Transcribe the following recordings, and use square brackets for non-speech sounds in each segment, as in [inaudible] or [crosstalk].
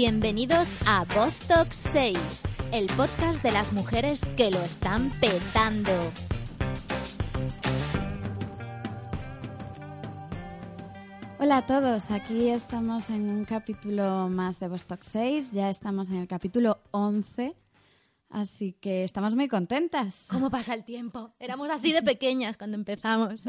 Bienvenidos a Vostok 6, el podcast de las mujeres que lo están petando. Hola a todos, aquí estamos en un capítulo más de Vostok 6, ya estamos en el capítulo 11, así que estamos muy contentas. ¿Cómo pasa el tiempo? Éramos así de pequeñas cuando empezamos.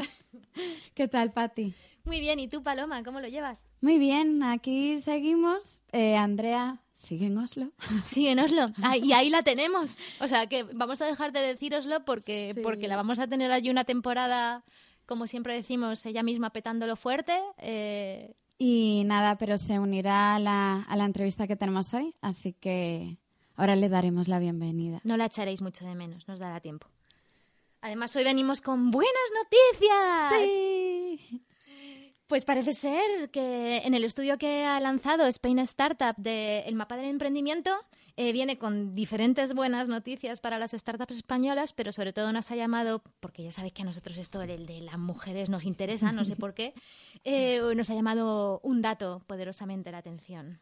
[laughs] ¿Qué tal, Patti? Muy bien, ¿y tú, Paloma, cómo lo llevas? Muy bien, aquí seguimos. Eh, Andrea, sigue en Oslo. [laughs] Sigue en Oslo, Ah, y ahí la tenemos. O sea que vamos a dejar de decir Oslo porque, Sí. porque la vamos a tener allí una temporada, como siempre decimos, ella misma petándolo fuerte. eh, Y nada, pero se unirá a la, a la entrevista que tenemos hoy, así que ahora le daremos la bienvenida. no la echaréis mucho de menos, nos dará tiempo. Además, hoy venimos con buenas noticias. Sí. Pues parece ser que en el estudio que ha lanzado Spain Startup del mapa del emprendimiento eh, viene con diferentes buenas noticias para las startups españolas, pero sobre todo nos ha llamado, porque ya sabéis que a nosotros esto el de las mujeres nos interesa, no sé por qué, [laughs] eh, nos ha llamado un dato poderosamente la atención.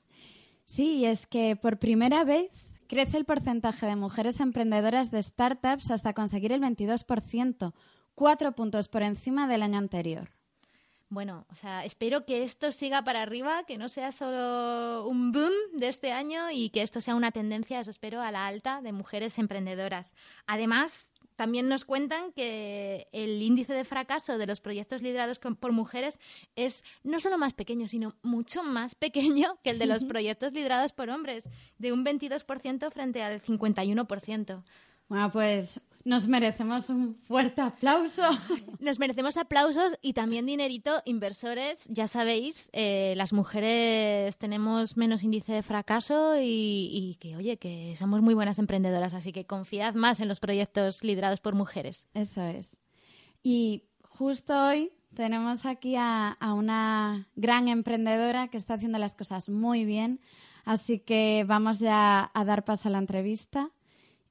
Sí, y es que por primera vez crece el porcentaje de mujeres emprendedoras de startups hasta conseguir el 22%, cuatro puntos por encima del año anterior. Bueno, o sea, espero que esto siga para arriba, que no sea solo un boom de este año y que esto sea una tendencia, eso espero, a la alta de mujeres emprendedoras. Además, también nos cuentan que el índice de fracaso de los proyectos liderados por mujeres es no solo más pequeño, sino mucho más pequeño que el de los proyectos liderados por hombres, de un 22% frente al 51%. Bueno, pues nos merecemos un fuerte aplauso. [laughs] Nos merecemos aplausos y también dinerito, inversores. Ya sabéis, eh, las mujeres tenemos menos índice de fracaso y, y que, oye, que somos muy buenas emprendedoras, así que confiad más en los proyectos liderados por mujeres. Eso es. Y justo hoy tenemos aquí a, a una gran emprendedora que está haciendo las cosas muy bien, así que vamos ya a dar paso a la entrevista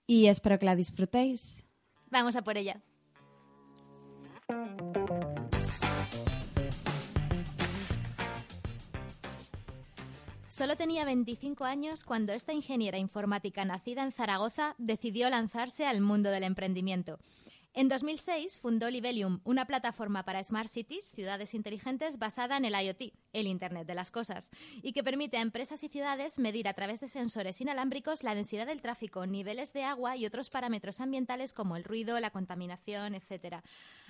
y espero que la disfrutéis. Vamos a por ella. Solo tenía 25 años cuando esta ingeniera informática nacida en Zaragoza decidió lanzarse al mundo del emprendimiento. En 2006 fundó Libelium, una plataforma para Smart Cities, ciudades inteligentes, basada en el IoT, el Internet de las Cosas, y que permite a empresas y ciudades medir a través de sensores inalámbricos la densidad del tráfico, niveles de agua y otros parámetros ambientales como el ruido, la contaminación, etc.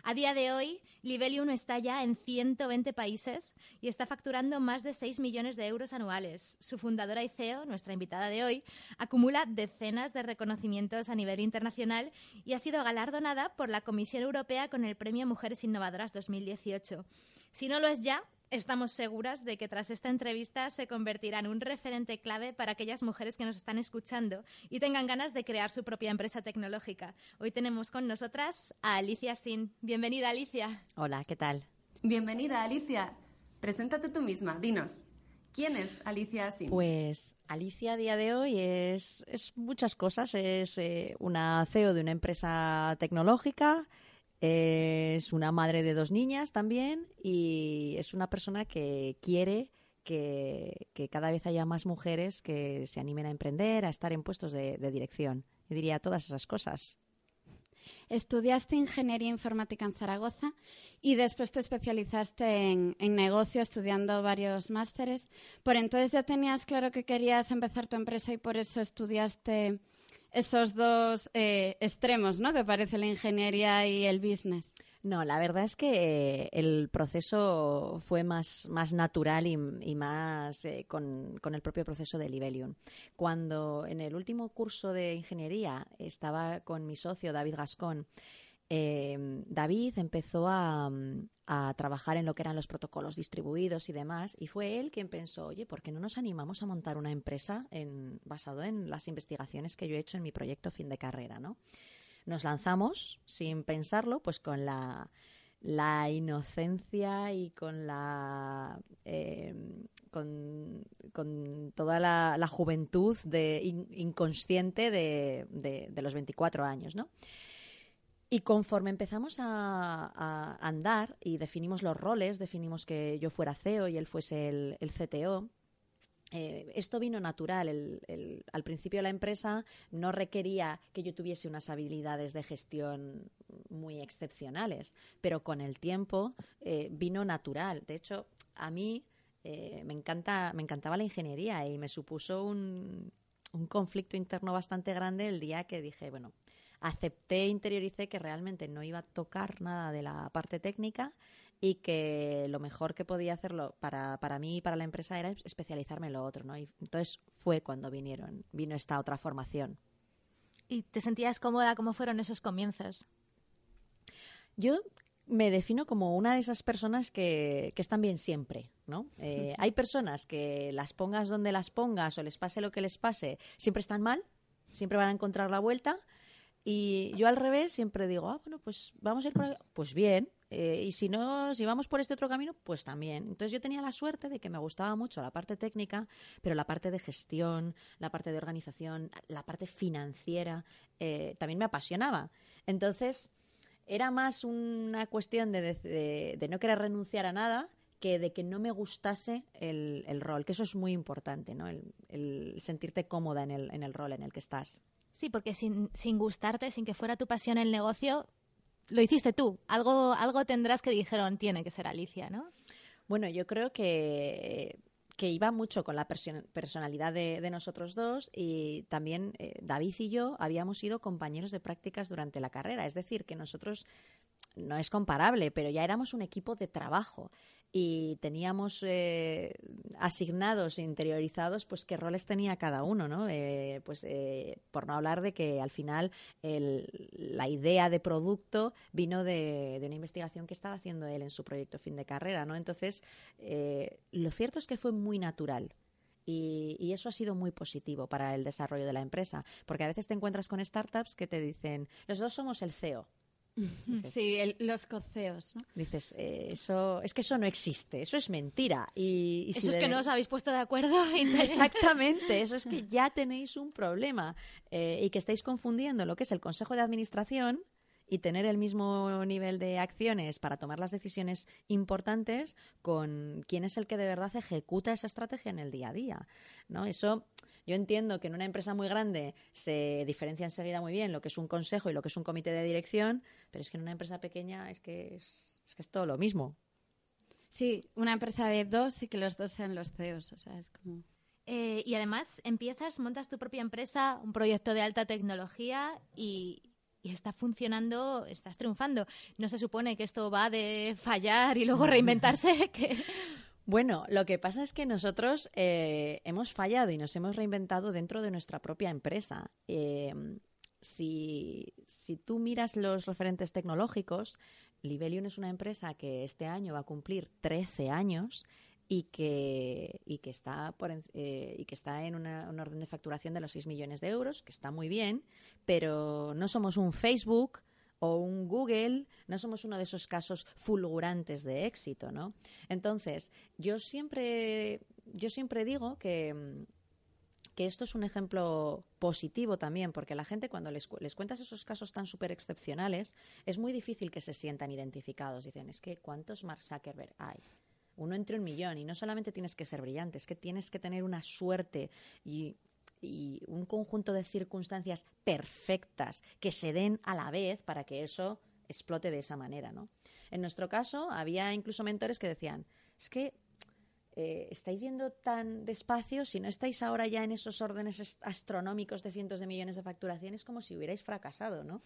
A día de hoy, Libelium está ya en 120 países y está facturando más de 6 millones de euros anuales. Su fundadora y CEO, nuestra invitada de hoy, acumula decenas de reconocimientos a nivel internacional y ha sido galardonada por la Comisión Europea con el Premio Mujeres Innovadoras 2018. Si no lo es ya, estamos seguras de que tras esta entrevista se convertirá en un referente clave para aquellas mujeres que nos están escuchando y tengan ganas de crear su propia empresa tecnológica. Hoy tenemos con nosotras a Alicia Sin. Bienvenida, Alicia. Hola, ¿qué tal? Bienvenida, Alicia. Preséntate tú misma, dinos. ¿Quién es Alicia Sin? Pues Alicia a día de hoy es, es muchas cosas. Es eh, una CEO de una empresa tecnológica, es una madre de dos niñas también y es una persona que quiere que, que cada vez haya más mujeres que se animen a emprender, a estar en puestos de, dirección. Yo diría todas esas cosas. Estudiaste ingeniería informática en Zaragoza y después te especializaste en, en negocio estudiando varios másteres. Por entonces ya tenías claro que querías empezar tu empresa y por eso estudiaste esos dos eh, extremos, ¿no? Que parece la ingeniería y el business. No, la verdad es que eh, el proceso fue más, más natural y, más eh, con, con el propio proceso de Libelium. Cuando en el último curso de ingeniería estaba con mi socio David Gascón, David empezó a, mm, a trabajar en lo que eran los protocolos distribuidos y demás, y fue él quien pensó, oye, ¿por qué no nos animamos a montar una empresa basado en las investigaciones que yo he hecho en mi proyecto fin de carrera, ¿no? Nos lanzamos sin pensarlo, pues con la, la inocencia y con la eh, con, con toda la, juventud de, in- inconsciente de, de- de los 24 años, ¿no? Y conforme empezamos a, andar y definimos los roles, definimos que yo fuera CEO y él fuese el, CTO, eh, esto vino natural. Al principio la empresa no requería que yo tuviese unas habilidades de gestión muy excepcionales, pero con el tiempo eh, vino natural. De hecho, a mí eh, me, encanta, me encantaba la ingeniería y me supuso un conflicto interno bastante grande el día que dije, bueno, acepté, e interioricé que realmente no iba a tocar nada de la parte técnica y que lo mejor que podía hacerlo para, para mí y para la empresa era especializarme en lo otro, ¿no? Y entonces fue cuando vinieron, vino esta otra formación. ¿Y te sentías cómoda? ¿Cómo fueron esos comienzos? Yo me defino como una de esas personas que, que están bien siempre, ¿no? Eh, hay personas que las pongas donde las pongas o les pase lo que les pase, siempre están mal, siempre van a encontrar la vuelta. Y yo al revés siempre digo, ah, bueno, pues vamos a ir por. Pues bien, eh, y si no, si vamos por este otro camino, pues también. Entonces yo tenía la suerte de que me gustaba mucho la parte técnica, pero la parte de gestión, la parte de organización, la parte financiera, eh, también me apasionaba. Entonces era más una cuestión de, no querer renunciar a nada que de que no me gustase el, rol, que eso es muy importante, ¿no? El, sentirte cómoda en el, en el rol en el que estás. Sí, porque sin, sin gustarte, sin que fuera tu pasión el negocio, lo hiciste tú. Algo, algo tendrás que dijeron, tiene que ser Alicia, ¿no? Bueno, yo creo que, que iba mucho con la personalidad de, nosotros dos y también eh, David y yo habíamos sido compañeros de prácticas durante la carrera. Es decir, que nosotros no es comparable, pero ya éramos un equipo de trabajo y teníamos eh, asignados interiorizados pues qué roles tenía cada uno, ¿no? Eh, pues eh, por no hablar de que al final la idea de producto vino de, una investigación que estaba haciendo él en su proyecto fin de carrera, ¿no? Entonces, lo cierto es que fue muy natural. Y, y, eso ha sido muy positivo para el desarrollo de la empresa, porque a veces te encuentras con startups que te dicen, los dos somos el CEO, sí, los coceos. Dices, eh, eso, es que eso no existe, eso es mentira. Y, eso es que no os habéis puesto de acuerdo. Exactamente, eso es que [laughs] ya tenéis un problema eh, y que estáis confundiendo lo que es el Consejo de Administración y tener el mismo nivel de acciones para tomar las decisiones importantes con quién es el que de verdad ejecuta esa estrategia en el día a día. ¿no? Eso yo entiendo que en una empresa muy grande se diferencia enseguida muy bien lo que es un consejo y lo que es un comité de dirección, pero es que en una empresa pequeña es que es, que es todo lo mismo. Sí, una empresa de dos y que los dos sean los CEOs, o sea, es como... Eh, y además empiezas, montas tu propia empresa, un proyecto de alta tecnología y, y está funcionando, estás triunfando. No se supone que esto va de fallar y luego reinventarse, [laughs] que bueno, lo que pasa es que nosotros eh, hemos fallado y nos hemos reinventado dentro de nuestra propia empresa. Eh, si, tú miras los referentes tecnológicos, Libelium es una empresa que este año va a cumplir 13 años y que, y que, está, por, eh, y que está en una, un orden de facturación de los 6 millones de euros, que está muy bien, pero no somos un Facebook, o un Google, no somos uno de esos casos fulgurantes de éxito, ¿no? Entonces, yo siempre, yo siempre digo que, que esto es un ejemplo positivo también, porque la gente cuando les, les cuentas esos casos tan súper excepcionales, es muy difícil que se sientan identificados. Dicen, es que ¿cuántos Mark Zuckerberg hay? Uno entre un millón. Y no solamente tienes que ser brillante, es que tienes que tener una suerte y y un conjunto de circunstancias perfectas que se den a la vez para que eso explote de esa manera, ¿no? En nuestro caso, había incluso mentores que decían, es que eh, estáis yendo tan despacio, si no estáis ahora ya en esos órdenes astronómicos de cientos de millones de facturaciones, como si hubierais fracasado, ¿no?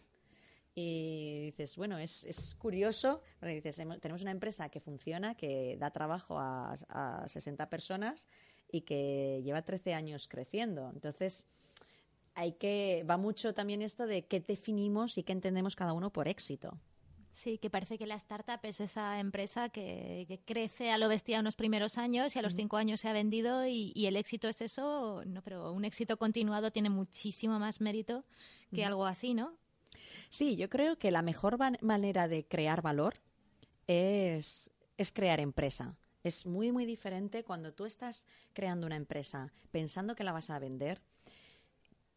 Y dices, bueno, es, es curioso, dices, tenemos una empresa que funciona, que da trabajo a, a 60 personas y que lleva 13 años creciendo. Entonces, hay que va mucho también esto de qué definimos y qué entendemos cada uno por éxito. Sí, que parece que la startup es esa empresa que, crece a lo bestia unos primeros años y a los cinco años se ha vendido y, el éxito es eso, no, pero un éxito continuado tiene muchísimo más mérito que algo así, ¿no? Sí, yo creo que la mejor manera de crear valor es, es crear empresa. Es muy, muy diferente cuando tú estás creando una empresa pensando que la vas a vender.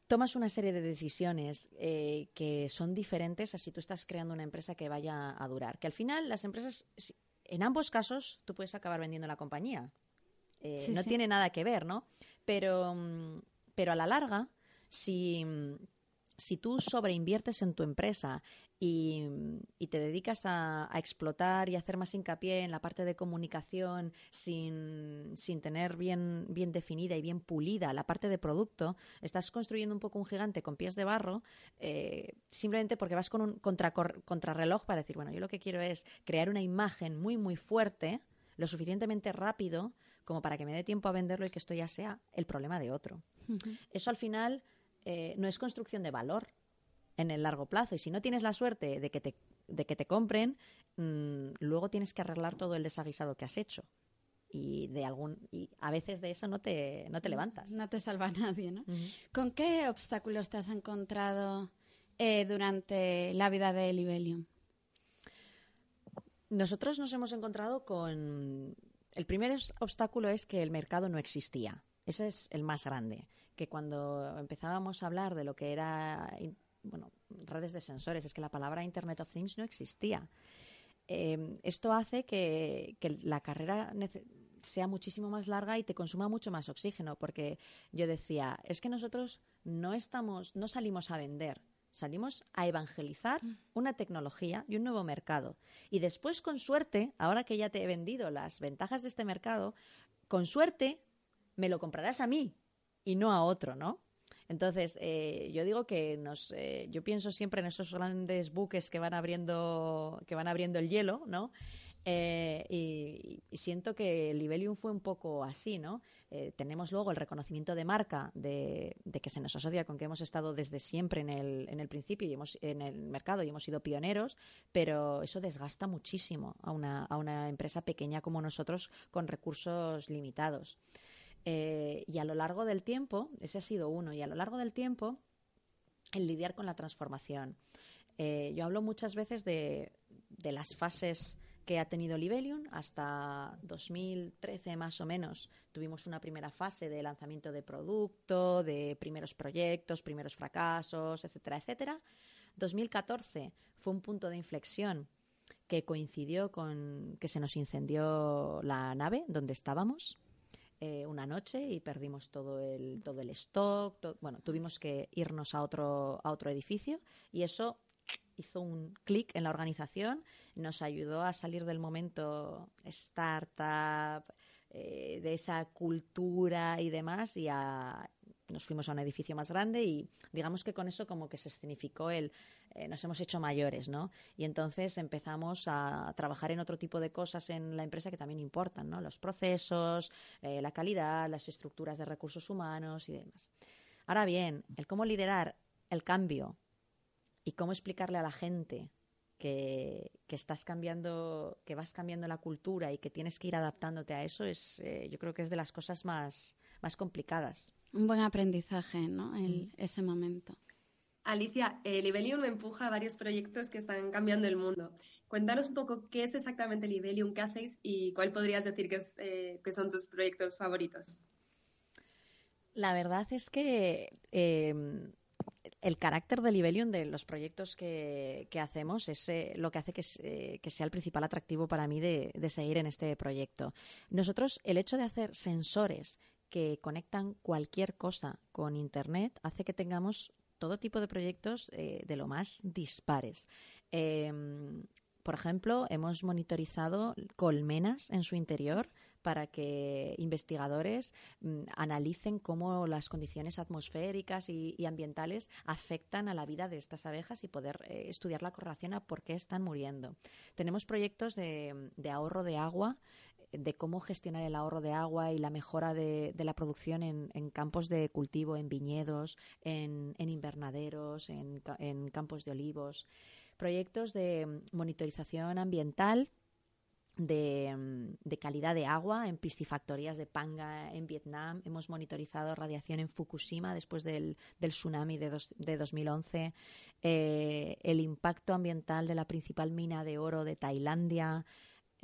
Tomas una serie de decisiones eh, que son diferentes a si tú estás creando una empresa que vaya a durar. Que al final las empresas, en ambos casos, tú puedes acabar vendiendo la compañía. eh, Sí, no sí. tiene nada que ver, ¿no? Pero, mm, pero a la larga, si, si tú sobreinviertes en tu empresa y, y te dedicas a, a explotar y hacer más hincapié en la parte de comunicación sin, sin tener bien, bien definida y bien pulida la parte de producto, estás construyendo un poco un gigante con pies de barro eh, simplemente porque vas con un contrarreloj para decir, bueno, yo lo que quiero es crear una imagen muy, muy fuerte, lo suficientemente rápido como para que me dé tiempo a venderlo y que esto ya sea el problema de otro. Eso al final eh, no es construcción de valor en el largo plazo. Y si no tienes la suerte de que te, de que te compren, mm, luego tienes que arreglar todo el desaguisado que has hecho. Y, de algún, y a veces de eso no te, no te levantas. No te salva [laughs] nadie, ¿no? ¿Con qué obstáculos te has encontrado eh, durante la vida de Libelium? Nosotros nos hemos encontrado con... El primer obstáculo es que el mercado no existía. Ese es el más grande. Que cuando empezábamos a hablar de lo que era, bueno, redes de sensores, es que la palabra Internet of Things no existía. Eh, esto hace que, que la carrera sea muchísimo más larga y te consuma mucho más oxígeno, porque yo decía, es que nosotros no estamos, no salimos a vender, salimos a evangelizar una tecnología y un nuevo mercado. Y después, con suerte, ahora que ya te he vendido las ventajas de este mercado, con suerte me lo comprarás a mí y no a otro, ¿no? Entonces, eh, yo digo que nos, eh, yo pienso siempre en esos grandes buques que van abriendo, que van abriendo el hielo, ¿no? Eh, y, y siento que Libelium fue un poco así, ¿no? Eh, tenemos luego el reconocimiento de marca de, de que se nos asocia con que hemos estado desde siempre en el, en el principio y hemos en el mercado y hemos sido pioneros, pero eso desgasta muchísimo a una, a una empresa pequeña como nosotros con recursos limitados. Eh, y a lo largo del tiempo, ese ha sido uno, y a lo largo del tiempo, el lidiar con la transformación. Eh, yo hablo muchas veces de, de las fases que ha tenido Libelium hasta 2013 más o menos. Tuvimos una primera fase de lanzamiento de producto, de primeros proyectos, primeros fracasos, etcétera, etcétera. 2014 fue un punto de inflexión que coincidió con que se nos incendió la nave donde estábamos eh, una noche y perdimos todo el todo el stock to- bueno tuvimos que irnos a otro a otro edificio y eso hizo un clic en la organización nos ayudó a salir del momento startup eh, de esa cultura y demás y a nos fuimos a un edificio más grande y digamos que con eso como que se escenificó el eh, nos hemos hecho mayores, ¿no? Y entonces empezamos a trabajar en otro tipo de cosas en la empresa que también importan, ¿no? Los procesos, eh, la calidad, las estructuras de recursos humanos y demás. Ahora bien, el cómo liderar el cambio y cómo explicarle a la gente que, estás cambiando, que vas cambiando la cultura y que tienes que ir adaptándote a eso es, eh, yo creo que es de las cosas más, más complicadas. Un buen aprendizaje, ¿no? El- ese momento. Alicia, eh, Libelium empuja varios proyectos que están cambiando el mundo. Cuéntanos un poco qué es exactamente Libelium, qué hacéis y cuál podrías decir que, es, eh, que son tus proyectos favoritos. La verdad es que eh, el carácter de Libelium de los proyectos que, que hacemos es eh, lo que hace que, eh, sea el principal atractivo para mí de, de seguir en este proyecto. Nosotros, el hecho de hacer sensores que conectan cualquier cosa con Internet hace que tengamos todo tipo de proyectos eh, de lo más dispares. Eh, por ejemplo, hemos monitorizado colmenas en su interior para que investigadores mm, analicen cómo las condiciones atmosféricas y, ambientales afectan a la vida de estas abejas y poder eh, estudiar la correlación a por qué están muriendo. Tenemos proyectos de, ahorro de agua de cómo gestionar el ahorro de agua y la mejora de, la producción en, campos de cultivo, en viñedos, en, invernaderos, en, ca- en campos de olivos. Proyectos de monitorización ambiental de, calidad de agua en piscifactorías de Panga en Vietnam. Hemos monitorizado radiación en Fukushima después del, del tsunami de, dos- de 2011. Eh, el impacto ambiental de la principal mina de oro de Tailandia.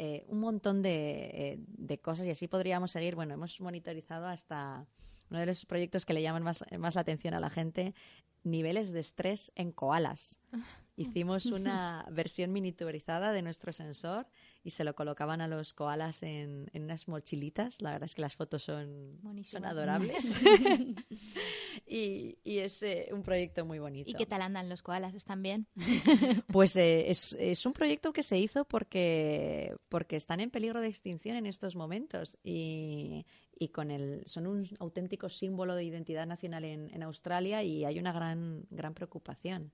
Eh, un montón de, eh, de cosas y así podríamos seguir. Bueno, hemos monitorizado hasta uno de los proyectos que le llaman más, más la atención a la gente, niveles de estrés en koalas. Hicimos una versión miniaturizada de nuestro sensor y se lo colocaban a los koalas en, unas mochilitas. La verdad es que las fotos son, son adorables. [laughs] y, es eh, un proyecto muy bonito. ¿Y qué tal andan los koalas? ¿Están bien? [laughs] pues eh, es, es, un proyecto que se hizo porque, porque están en peligro de extinción en estos momentos y, y con el, son un auténtico símbolo de identidad nacional en, en Australia y hay una gran, gran preocupación.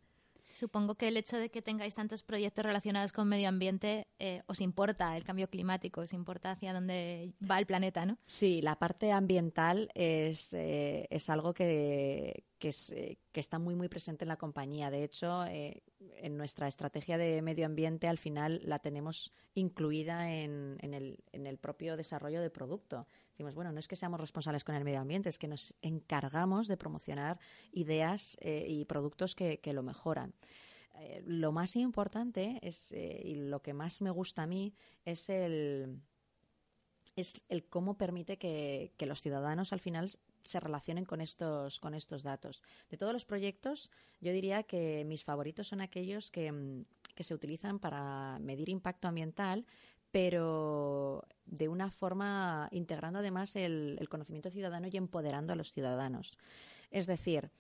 Supongo que el hecho de que tengáis tantos proyectos relacionados con medio ambiente eh, os importa el cambio climático, os importa hacia dónde va el planeta, ¿no? Sí, la parte ambiental es, eh, es algo que, que, es, eh, que, está muy, muy presente en la compañía. De hecho, en nuestra estrategia de medio ambiente, al final la tenemos incluida en, en, el, en el propio desarrollo de producto. Decimos, bueno, no es que seamos responsables con el medio ambiente, es que nos encargamos de promocionar ideas eh, y productos que, lo mejoran. Eh, lo más importante es, eh, y lo que más me gusta a mí es el, es el cómo permite que, los ciudadanos al final se relacionen con estos, con estos datos. De todos los proyectos, yo diría que mis favoritos son aquellos que, que se utilizan para medir impacto ambiental, pero de una forma integrando además el, conocimiento ciudadano y empoderando a los ciudadanos. Es decir,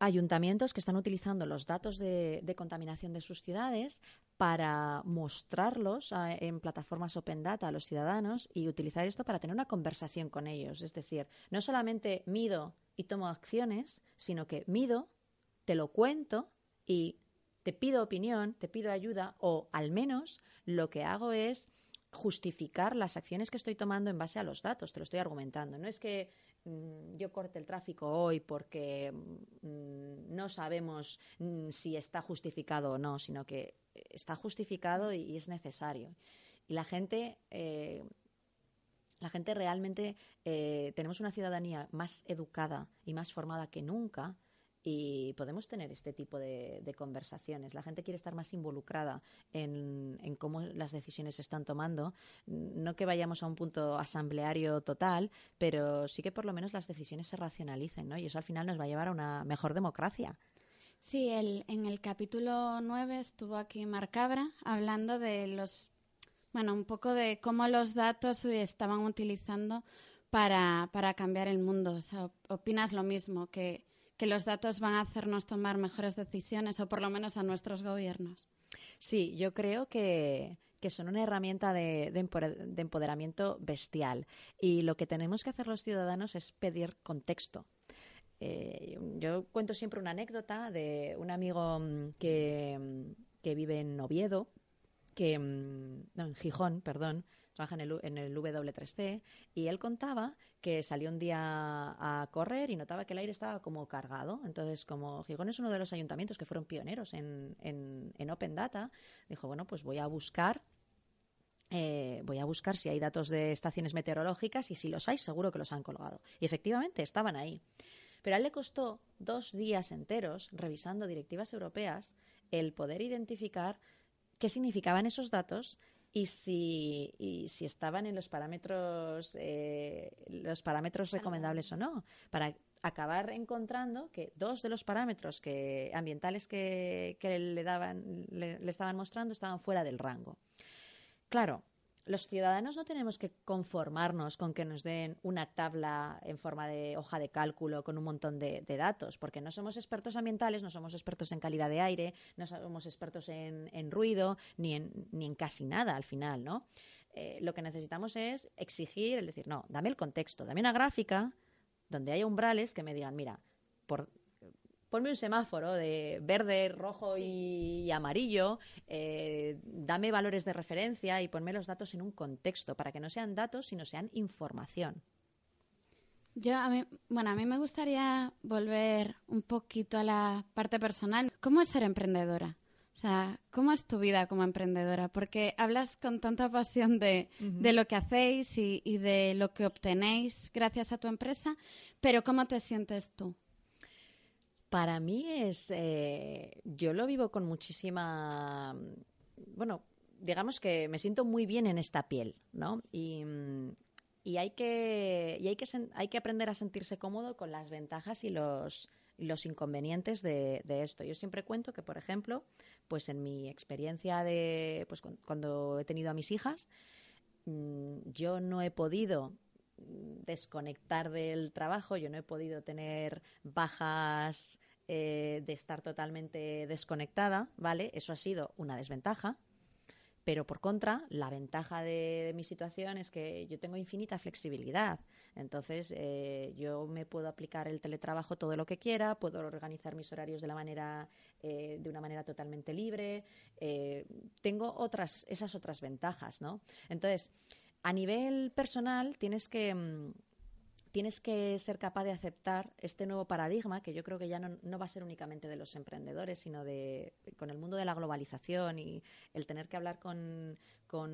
ayuntamientos que están utilizando los datos de, contaminación de sus ciudades para mostrarlos en plataformas open data a los ciudadanos y utilizar esto para tener una conversación con ellos. Es decir, no solamente mido y tomo acciones, sino que mido, te lo cuento y te pido opinión, te pido ayuda o al menos lo que hago es justificar las acciones que estoy tomando en base a los datos, te lo estoy argumentando. No es que mm, yo corte el tráfico hoy porque mm, no sabemos mm, si está justificado o no, sino que está justificado y, es necesario. Y la gente, eh, la gente realmente eh, tenemos una ciudadanía más educada y más formada que nunca y podemos tener este tipo de, conversaciones. La gente quiere estar más involucrada en, cómo las decisiones se están tomando. No que vayamos a un punto asambleario total, pero sí que por lo menos las decisiones se racionalicen, ¿no? Y eso al final nos va a llevar a una mejor democracia. Sí, el, en el capítulo 9 estuvo aquí Marcabra hablando de los, bueno, un poco de cómo los datos se estaban utilizando para, para cambiar el mundo. O sea, ¿opinas lo mismo? Que que los datos van a hacernos tomar mejores decisiones, o por lo menos a nuestros gobiernos. Sí, yo creo que, son una herramienta de, empoderamiento bestial. Y lo que tenemos que hacer los ciudadanos es pedir contexto. Eh, yo cuento siempre una anécdota de un amigo mm, que, mm, que vive en Oviedo, que, mm, no, en Gijón, perdón, trabaja en el, en el W3C, y él contaba que salió un día a correr y notaba que el aire estaba como cargado. Entonces, como Gijón es uno de los ayuntamientos que fueron pioneros en, en, Open Data, dijo, bueno, pues voy a buscar eh, voy a buscar si hay datos de estaciones meteorológicas y si los hay, seguro que los han colgado. Y efectivamente estaban ahí. Pero a él le costó dos días enteros, revisando directivas europeas, el poder identificar qué significaban esos datos y si, y si estaban en los parámetros, eh, los parámetros recomendables o no, para acabar encontrando que dos de los parámetros que, ambientales que, que le, daban, le estaban mostrando estaban fuera del rango. Claro, los ciudadanos no tenemos que conformarnos con que nos den una tabla en forma de hoja de cálculo con un montón de, datos, porque no somos expertos ambientales, no somos expertos en calidad de aire, no somos expertos en, ruido, ni en, ni en casi nada al final, ¿no? Eh, lo que necesitamos es exigir, el decir, no, dame el contexto, dame una gráfica donde haya umbrales que me digan, mira, por ponme un semáforo de verde, rojo y, amarillo, eh, dame valores de referencia y ponme los datos en un contexto para que no sean datos, sino sean información. Yo a mí, bueno, a mí me gustaría volver un poquito a la parte personal. ¿Cómo es ser emprendedora? O sea, ¿cómo es tu vida como emprendedora? Porque hablas con tanta pasión de, lo que hacéis y, de lo que obtenéis gracias a tu empresa, pero ¿cómo te sientes tú? Para mí es, eh, yo lo vivo con muchísima, bueno, digamos que me siento muy bien en esta piel, ¿no? Y, y hay que, y hay que, hay que aprender a sentirse cómodo con las ventajas y los, los inconvenientes de, esto. Yo siempre cuento que, por ejemplo, pues en mi experiencia de pues cuando he tenido a mis hijas, mm, yo no he podido desconectar del trabajo, yo no he podido tener bajas eh, de estar totalmente desconectada, ¿vale? Eso ha sido una desventaja. Pero por contra, la ventaja de, mi situación es que yo tengo infinita flexibilidad. Entonces, eh, yo me puedo aplicar el teletrabajo todo lo que quiera, puedo organizar mis horarios de la manera, eh, de una manera totalmente libre. tengo otras, esas otras ventajas, ¿no? Entonces, a nivel personal, tienes que, mm, tienes que ser capaz de aceptar este nuevo paradigma, que yo creo que ya no, va a ser únicamente de los emprendedores, sino de con el mundo de la globalización y el tener que hablar con,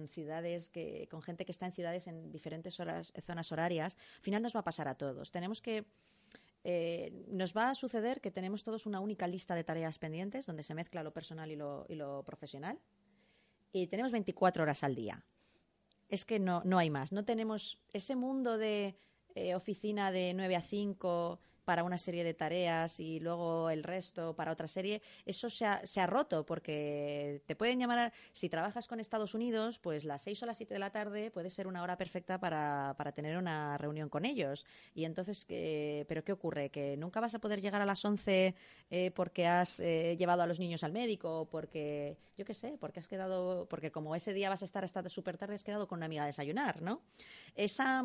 ciudades, que, con gente que está en ciudades en diferentes horas, zonas horarias. Al final nos va a pasar a todos. Tenemos que eh, nos va a suceder que tenemos todos una única lista de tareas pendientes donde se mezcla lo personal y lo, y lo profesional. Y tenemos 24 horas al día es que no, no hay más. No tenemos ese mundo de eh, oficina de 9 a 5 para una serie de tareas y luego el resto para otra serie, eso se ha, se ha roto porque te pueden llamar, si trabajas con Estados Unidos, pues las 6 o las 7 de la tarde puede ser una hora perfecta para, para tener una reunión con ellos. Y entonces, ¿pero qué ocurre? ¿Que nunca vas a poder llegar a las 11 eh, porque has eh, llevado a los niños al médico porque, yo qué sé, porque has quedado, porque como ese día vas a estar hasta súper tarde, has quedado con una amiga a desayunar, ¿no? Esa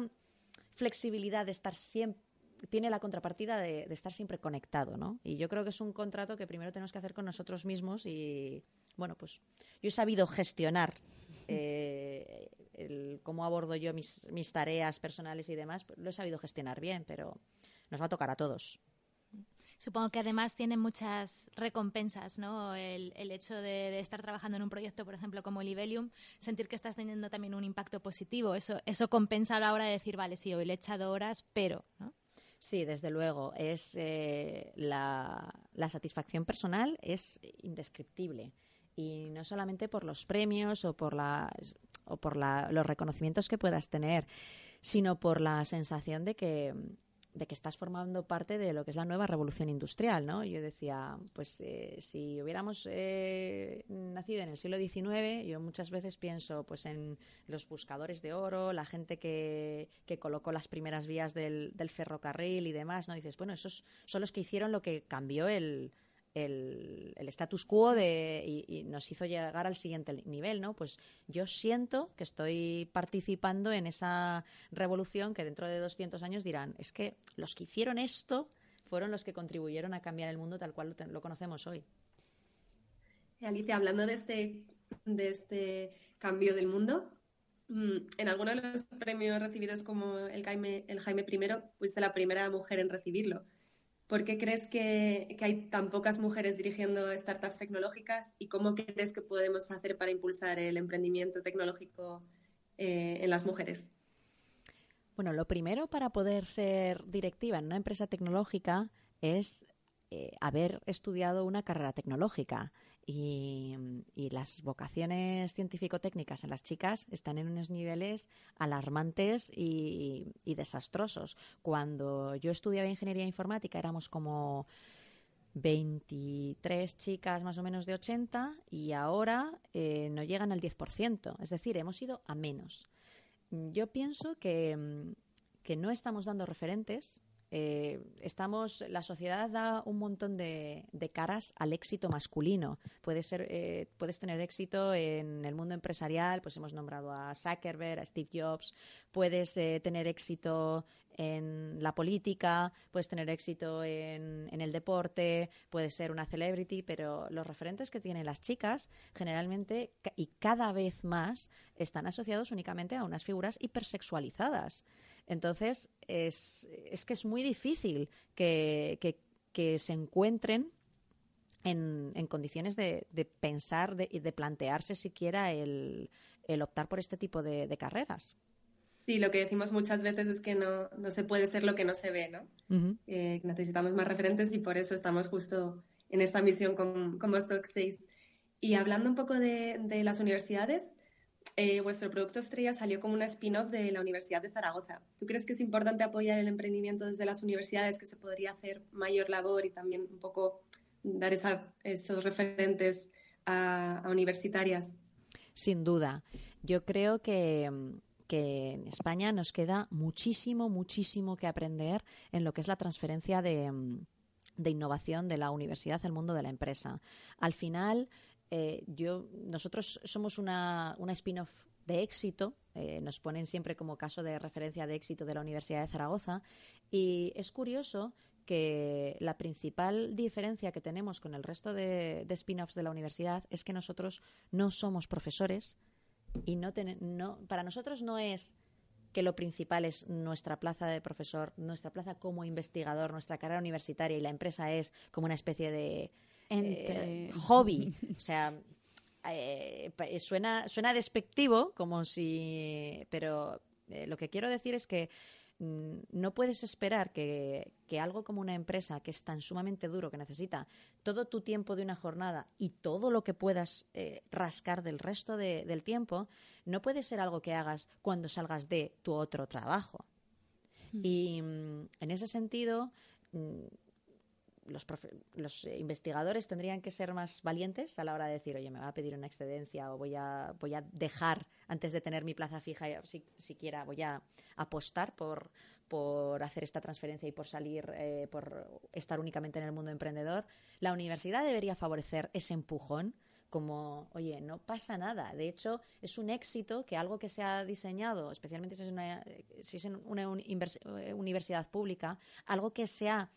flexibilidad de estar siempre tiene la contrapartida de, estar siempre conectado, ¿no? Y yo creo que es un contrato que primero tenemos que hacer con nosotros mismos y, bueno, pues yo he sabido gestionar [laughs] eh, el, cómo abordo yo mis, mis tareas personales y demás, pues lo he sabido gestionar bien, pero nos va a tocar a todos. Supongo que además tiene muchas recompensas, ¿no? El, hecho de, estar trabajando en un proyecto, por ejemplo, como Libelium, sentir que estás teniendo también un impacto positivo. Eso, eso compensa a la hora de decir, vale, sí, hoy le he echado horas, pero, ¿no? Sí, desde luego. Es eh, la, satisfacción personal es indescriptible y no solamente por los premios o por o por los reconocimientos que puedas tener, sino por la sensación de que de que estás formando parte de lo que es la nueva revolución industrial, ¿no? Yo decía, pues eh, si hubiéramos eh, nacido en el siglo XIX, yo muchas veces pienso pues en los buscadores de oro, la gente que, que colocó las primeras vías del, del ferrocarril y demás, ¿no? dices, bueno, esos son los que hicieron lo que cambió el, el, status quo de, y, nos hizo llegar al siguiente nivel, ¿no? Pues yo siento que estoy participando en esa revolución que dentro de 200 años dirán, es que los que hicieron esto fueron los que contribuyeron a cambiar el mundo tal cual lo, conocemos hoy. Alicia, hablando de este, de este cambio del mundo, mm, en alguno de los premios recibidos como el Jaime, el Jaime I, fuiste la primera mujer en recibirlo. ¿Por qué crees que, hay tan pocas mujeres dirigiendo startups tecnológicas y cómo crees que podemos hacer para impulsar el emprendimiento tecnológico eh, en las mujeres? Bueno, lo primero para poder ser directiva en una empresa tecnológica es eh, haber estudiado una carrera tecnológica. Y, las vocaciones científico-técnicas en las chicas están en unos niveles alarmantes y, desastrosos. Cuando yo estudiaba ingeniería informática éramos como 23 chicas más o menos de 80 y ahora eh, no llegan al 10%. Es decir, hemos ido a menos. Yo pienso que, que no estamos dando referentes eh, estamos, la sociedad da un montón de, caras al éxito masculino. Puede ser, eh, puedes tener éxito en el mundo empresarial, pues hemos nombrado a Zuckerberg, a Steve Jobs, puedes eh, tener éxito en la política, puedes tener éxito en, en, el deporte, puedes ser una celebrity, pero los referentes que tienen las chicas generalmente y cada vez más están asociados únicamente a unas figuras hipersexualizadas. Entonces, es, es que es muy difícil que, se encuentren en, en condiciones de, de pensar y de, plantearse siquiera el, el, optar por este tipo de, carreras. Sí, lo que decimos muchas veces es que no, no se puede ser lo que no se ve, ¿no? Eh, necesitamos más referentes y por eso estamos justo en esta misión con, con Stock 6. Y hablando un poco de, de las universidades, eh, vuestro producto estrella salió como una spin-off de la Universidad de Zaragoza. ¿Tú crees que es importante apoyar el emprendimiento desde las universidades, que se podría hacer mayor labor y también un poco dar esos referentes a, universitarias? Sin duda. Yo creo que, en España nos queda muchísimo, muchísimo que aprender en lo que es la transferencia de, de innovación de la universidad al mundo de la empresa. Al final, eh, yo, nosotros somos una, una spin-off de éxito, eh, nos ponen siempre como caso de referencia de éxito de la Universidad de Zaragoza y es curioso que la principal diferencia que tenemos con el resto de, spin-offs de la universidad es que nosotros no somos profesores y no, no para nosotros no es que lo principal es nuestra plaza de profesor, nuestra plaza como investigador, nuestra carrera universitaria y la empresa es como una especie de eh, hobby. [laughs] O sea, eh, suena, suena despectivo, como si. Pero eh, lo que quiero decir es que mm, no puedes esperar que, algo como una empresa que es tan sumamente duro, que necesita todo tu tiempo de una jornada y todo lo que puedas rascar del resto del tiempo, no puede ser algo que hagas cuando salgas de tu otro trabajo. Hmm. Y mm, en ese sentido, mm, los, los, investigadores tendrían que ser más valientes a la hora de decir, oye, me va a pedir una excedencia o voy a, voy a dejar, antes de tener mi plaza fija, si, siquiera voy a apostar por, por hacer esta transferencia y por salir, eh, por estar únicamente en el mundo emprendedor. La universidad debería favorecer ese empujón como, oye, no pasa nada. De hecho, es un éxito que algo que se ha diseñado, especialmente si es, una, si es una eh, universidad pública, algo que se ha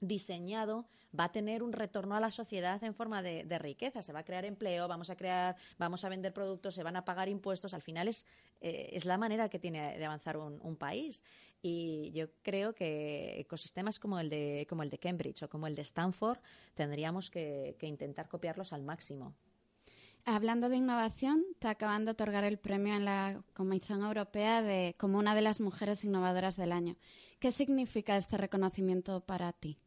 diseñado va a tener un retorno a la sociedad en forma de, riqueza. Se va a crear empleo, vamos a crear, vamos a vender productos, se van a pagar impuestos. Al final es, eh, es la manera que tiene de avanzar un, país. Y yo creo que ecosistemas como el de, como el de Cambridge o como el de Stanford tendríamos que, intentar copiarlos al máximo. Hablando de innovación, te acaban de otorgar el premio en la Comisión Europea de, como una de las mujeres innovadoras del año. ¿Qué significa este reconocimiento para ti?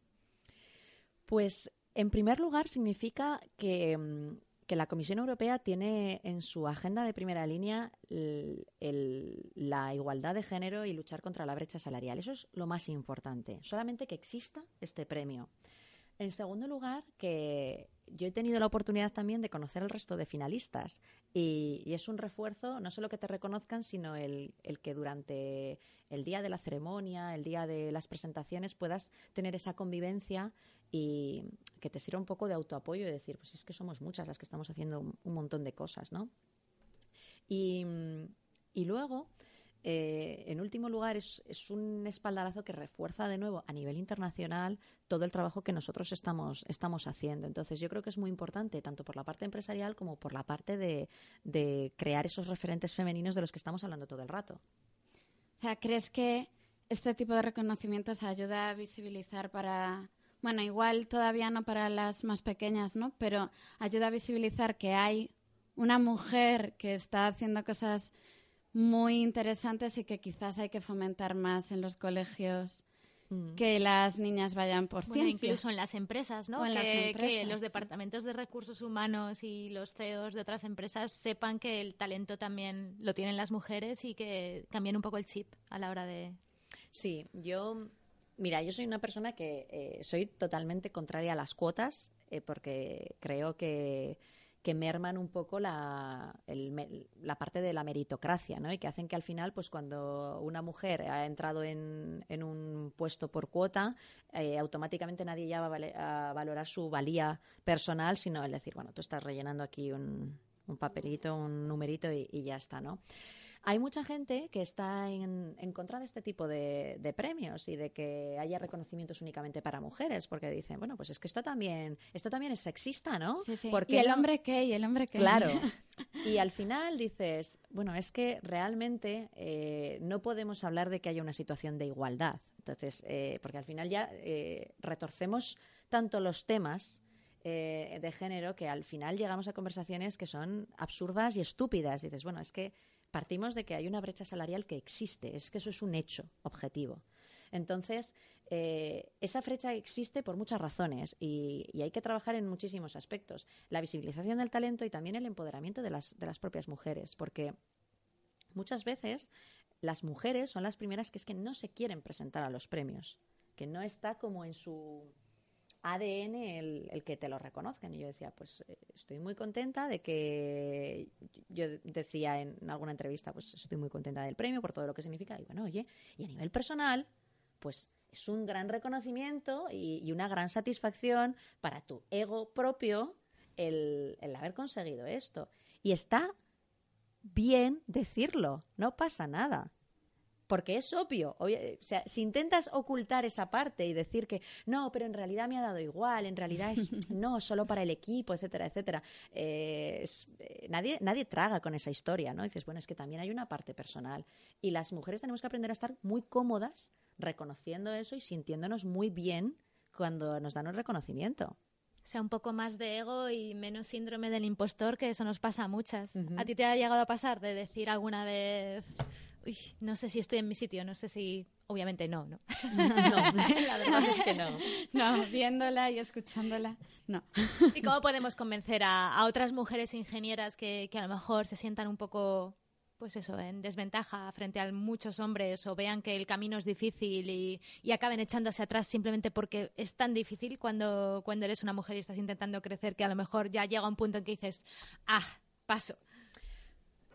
Pues, en primer lugar, significa que, mm, la Comisión Europea tiene en su agenda de primera línea la igualdad de género y luchar contra la brecha salarial. Eso es lo más importante. Solamente que exista este premio. En segundo lugar, que yo he tenido la oportunidad también de conocer el resto de finalistas y, es un refuerzo no solo que te reconozcan, sino el, que durante el día de la ceremonia, el día de las presentaciones, puedas tener esa convivencia y que te sirva un poco de autoapoyo y decir, pues es que somos muchas las que estamos haciendo un, montón de cosas, ¿no? Y, luego, eh, en último lugar, es, es, un espaldarazo que refuerza de nuevo a nivel internacional todo el trabajo que nosotros estamos, estamos haciendo. Entonces, yo creo que es muy importante, tanto por la parte empresarial como por la parte de, de crear esos referentes femeninos de los que estamos hablando todo el rato. O sea, ¿crees que este tipo de reconocimientos ayuda a visibilizar para bueno, igual todavía no para las más pequeñas, ¿no? Pero ayuda a visibilizar que hay una mujer que está haciendo cosas muy interesantes y que quizás hay que fomentar más en los colegios mm. que las niñas vayan por bueno, incluso en las empresas, ¿no? que, los departamentos de recursos humanos y los CEOs de otras empresas sepan que el talento también lo tienen las mujeres y que cambien un poco el chip a la hora de... Sí, yo Mira, yo soy una persona que eh, soy totalmente contraria a las cuotas eh, porque creo que, que, merman un poco la, la, parte de la meritocracia, ¿no? Y que hacen que al final, pues cuando una mujer ha entrado en, en un puesto por cuota, eh, automáticamente nadie ya va a, valorar su valía personal, sino el decir, bueno, tú estás rellenando aquí un, un papelito, un numerito y, y ya está, ¿no? Hay mucha gente que está en, contra de este tipo de, premios y de que haya reconocimientos únicamente para mujeres, porque dicen, bueno, pues es que esto también, esto también es sexista, ¿no? ¿Y el hombre qué? ¿Y el hombre qué? Claro. [laughs] Y al final dices, bueno, es que realmente eh, no podemos hablar de que haya una situación de igualdad. Entonces, eh, porque al final ya eh, retorcemos tanto los temas de género que al final llegamos a conversaciones que son absurdas y estúpidas. dices, bueno, es que partimos de que hay una brecha salarial que existe, es que eso es un hecho objetivo. Entonces, eh, esa brecha existe por muchas razones y, hay que trabajar en muchísimos aspectos. La visibilización del talento y también el empoderamiento de las, de las propias mujeres, porque muchas veces las mujeres son las primeras que es que no se quieren presentar a los premios, que no está como en su ADN el, que te lo reconozcan. Y yo decía, pues eh, estoy muy contenta de que, yo decía en alguna entrevista, pues estoy muy contenta del premio por todo lo que significa. Y bueno, oye, y a nivel personal, pues es un gran reconocimiento y, una gran satisfacción para tu ego propio el, el haber conseguido esto. Y está bien decirlo, no pasa nada porque es obvio. O sea, si intentas ocultar esa parte y decir que no, pero en realidad me ha dado igual, en realidad es [laughs] no, solo para el equipo, etcétera, etcétera, eh, eh, nadie, nadie traga con esa historia, ¿no? dices, bueno, es que también hay una parte personal. Y las mujeres tenemos que aprender a estar muy cómodas reconociendo eso y sintiéndonos muy bien cuando nos dan un reconocimiento. O sea, un poco más de ego y menos síndrome del impostor, que eso nos pasa a muchas. ¿A ti te ha llegado a pasar de decir alguna vez, no sé si estoy en mi sitio, no sé si... Obviamente no, ¿no? [laughs] no, [laughs] la verdad es que no. No, viéndola y escuchándola, no. ¿Y cómo podemos convencer a, otras mujeres ingenieras que, a lo mejor se sientan un poco pues eso, en desventaja frente a muchos hombres o vean que el camino es difícil y, y, acaben echándose atrás simplemente porque es tan difícil cuando, cuando eres una mujer y estás intentando crecer que a lo mejor ya llega un punto en que dices, ah, paso.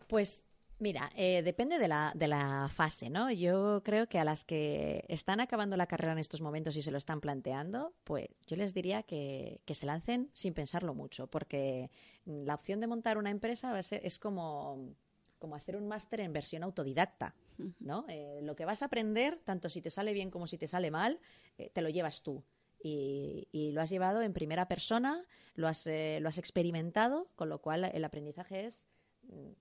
Pues Mira, eh, depende de la, de la fase, ¿no? Yo creo que a las que están acabando la carrera en estos momentos y se lo están planteando, pues yo les diría que, que se lancen sin pensarlo mucho, porque la opción de montar una empresa va a ser, es como, como hacer un máster en versión autodidacta, ¿no? Eh, lo que vas a aprender, tanto si te sale bien como si te sale mal, eh, te lo llevas tú. Y, y, lo has llevado en primera persona, lo has, lo has experimentado, con lo cual el aprendizaje es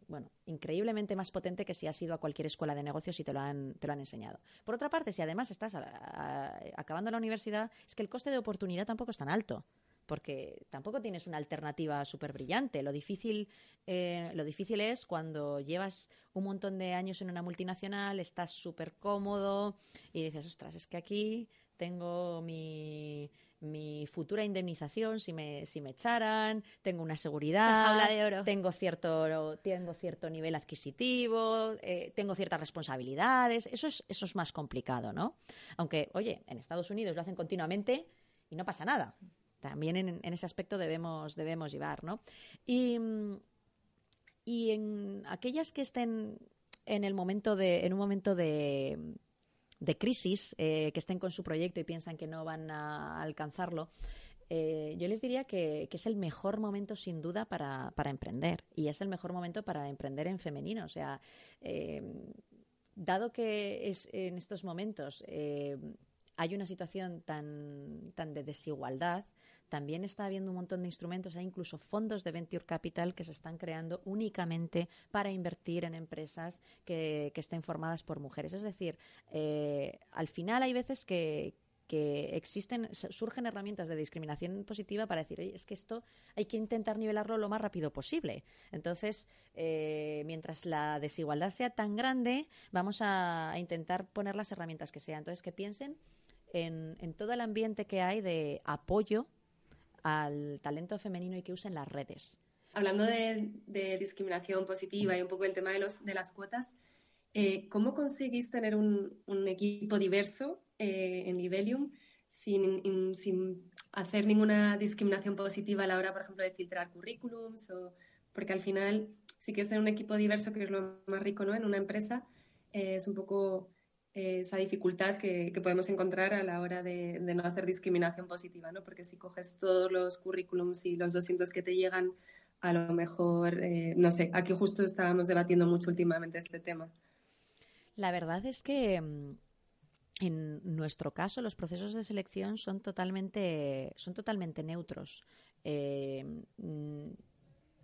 bueno, increíblemente más potente que si has ido a cualquier escuela de negocios y te lo han, te lo han enseñado. Por otra parte, si además estás acabando la universidad, es que el coste de oportunidad tampoco es tan alto porque tampoco tienes una alternativa súper brillante. Lo difícil, eh, lo difícil es cuando llevas un montón de años en una multinacional, estás súper cómodo y dices, ostras, es que aquí tengo mi, mi futura indemnización si me, si me echaran, tengo una seguridad, tengo cierto, tengo cierto nivel adquisitivo, eh, tengo ciertas responsabilidades. Eso es, eso es más complicado, ¿no? Aunque, oye, en Estados Unidos lo hacen continuamente y no pasa nada. También en, en ese aspecto debemos, debemos llevar, ¿no? Y, y en aquellas que estén en el momento de, en un momento de de crisis eh, que estén con su proyecto y piensan que no van a alcanzarlo, eh, yo les diría que, es el mejor momento sin duda para, emprender y es el mejor momento para emprender en femenino. O sea, eh, dado que es en estos momentos hay una situación tan, tan de desigualdad, también está habiendo un montón de instrumentos, hay incluso fondos de venture capital que se están creando únicamente para invertir en empresas que, estén formadas por mujeres. Es decir, eh, al final hay veces que, existen, surgen herramientas de discriminación positiva para decir, oye, es que esto hay que intentar nivelarlo lo más rápido posible. Entonces, eh, mientras la desigualdad sea tan grande, vamos a, intentar poner las herramientas que sean. Entonces, que piensen en, en todo el ambiente que hay de apoyo al talento femenino y que usen las redes. Hablando de, discriminación positiva y un poco el tema de, los, de las cuotas, eh, ¿cómo conseguís tener un, equipo diverso eh, en Libelium sin, sin, hacer ninguna discriminación positiva a la hora, por ejemplo, de filtrar currículums? O, porque al final, si quieres tener un equipo diverso, que es lo más rico ¿no? en una empresa, eh, es un poco esa dificultad que, podemos encontrar a la hora de, no hacer discriminación positiva, ¿no? Porque si coges todos los currículums y los 200 que te llegan, a lo mejor, eh, no sé, aquí justo estábamos debatiendo mucho últimamente este tema. La verdad es que mm, en nuestro caso los procesos de selección son totalmente, son totalmente neutros. Eh, mm,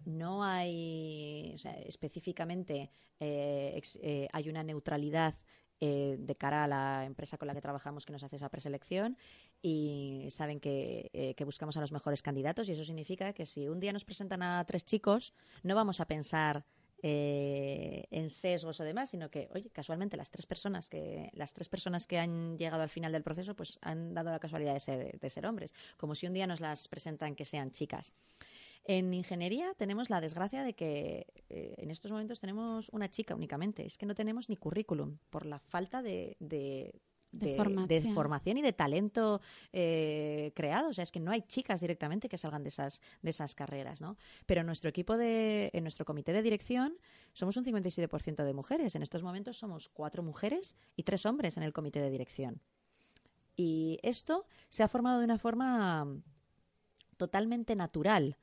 no hay, específicamente eh, hay una neutralidad eh, de cara a la empresa con la que trabajamos que nos hace esa preselección y saben que, eh, que, buscamos a los mejores candidatos y eso significa que si un día nos presentan a tres chicos no vamos a pensar eh, en, sesgos o demás, sino que, oye, casualmente las tres personas que, las tres personas que han llegado al final del proceso, pues han dado la casualidad de ser, de ser hombres, como si un día nos las presentan que sean chicas. En ingeniería tenemos la desgracia de que eh, en estos momentos tenemos una chica únicamente. Es que no tenemos ni currículum por la falta de, de, formación. y de talento eh, creado. O sea, es que no hay chicas directamente que salgan de esas, de esas carreras, ¿no? Pero en nuestro equipo de, en nuestro comité de dirección somos un 57% de mujeres. En estos momentos somos cuatro mujeres y tres hombres en el comité de dirección. Y esto se ha formado de una forma totalmente natural.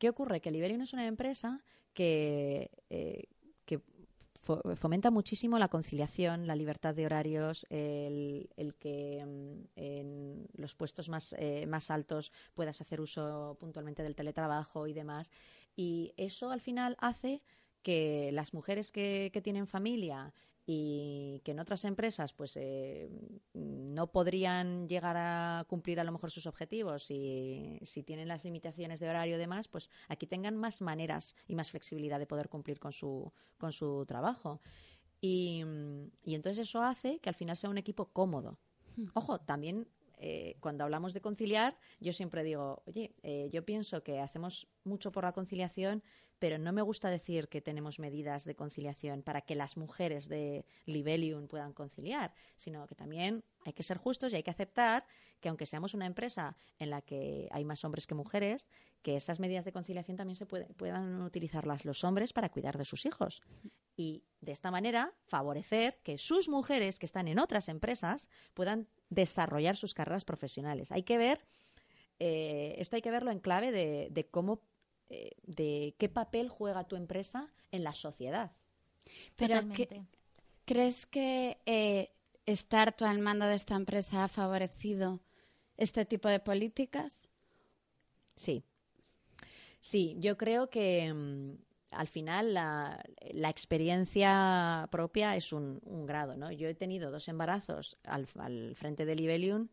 ¿Qué ocurre? Que Liberium es una empresa que, eh, fomenta muchísimo la conciliación, la libertad de horarios, el, que mm, en los puestos más, eh, más altos puedas hacer uso puntualmente del teletrabajo y demás. Y eso al final hace que las mujeres que tienen familia y que en otras empresas pues eh, no podrían llegar a cumplir a lo mejor sus objetivos y si tienen las limitaciones de horario y demás, pues aquí tengan más maneras y más flexibilidad de poder cumplir con su, con su trabajo. Y, y entonces eso hace que al final sea un equipo cómodo. Hmm. Ojo, también eh, cuando hablamos de conciliar, yo siempre digo, oye, eh, yo pienso que hacemos mucho por la conciliación, pero no me gusta decir que tenemos medidas de conciliación para que las mujeres de Libelium puedan conciliar, sino que también hay que ser justos y hay que aceptar que aunque seamos una empresa en la que hay más hombres que mujeres, que esas medidas de conciliación también se puedan utilizarlas los hombres para cuidar de sus hijos. Y de esta manera favorecer que sus mujeres que están en otras empresas puedan desarrollar sus carreras profesionales. Hay que ver, eh, esto hay que verlo en clave de cómo eh, de qué papel juega tu empresa en la sociedad. Pero ¿crees que eh, estar tú al mando de esta empresa ha favorecido este tipo de políticas? Sí. Sí, yo creo que mm, al final la, experiencia propia es un, grado, ¿no? Yo he tenido dos embarazos al, al frente de Libelium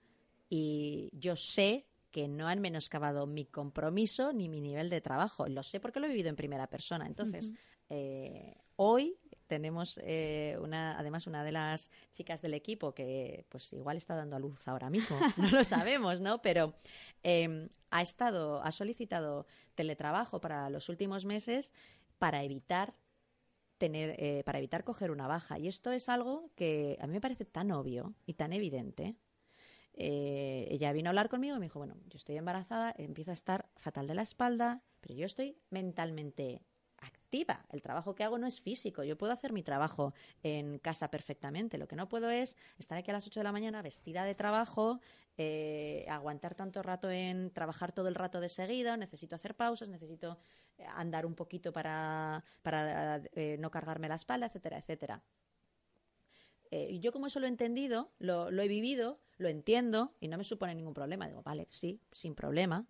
y yo sé que no han menoscabado mi compromiso ni mi nivel de trabajo. Lo sé porque lo he vivido en primera persona. Entonces, eh, hoy tenemos eh, una, además una de las chicas del equipo que pues igual está dando a luz ahora mismo, [laughs] no lo sabemos, ¿no? Pero em, ha estado, ha solicitado teletrabajo para los últimos meses para evitar tener, eh, para evitar coger una baja. Y esto es algo que a mí me parece tan obvio y tan evidente eh, ella vino a hablar conmigo y me dijo, bueno, yo estoy embarazada, empiezo a estar fatal de la espalda, pero yo estoy mentalmente activa. El trabajo que hago no es físico. Yo puedo hacer mi trabajo en casa perfectamente. Lo que no puedo es estar aquí a las 8 de la mañana vestida de trabajo, eh, aguantar tanto rato en trabajar todo el rato de seguido. Necesito hacer pausas, necesito andar un poquito para, para eh, no cargarme la espalda, etcétera, etcétera. Eh, yo como eso lo he entendido, lo, he vivido, lo entiendo y no me supone ningún problema. Digo, vale, sí, sin problema.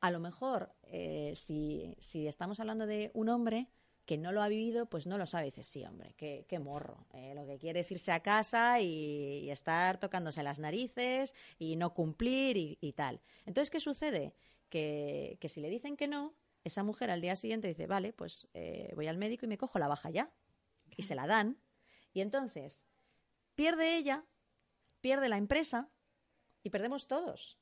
A lo mejor, eh, si, si, estamos hablando de un hombre que no lo ha vivido, pues no lo sabe. Dice, sí, hombre, qué, qué morro. Eh, lo que quiere es irse a casa y, estar tocándose las narices y no cumplir y, y tal. Entonces, ¿qué sucede? Que, que, si le dicen que no, esa mujer al día siguiente dice, vale, pues voy al médico y me cojo la baja ya. Y se la dan. Y entonces, pierde ella, pierde la empresa y perdemos todos.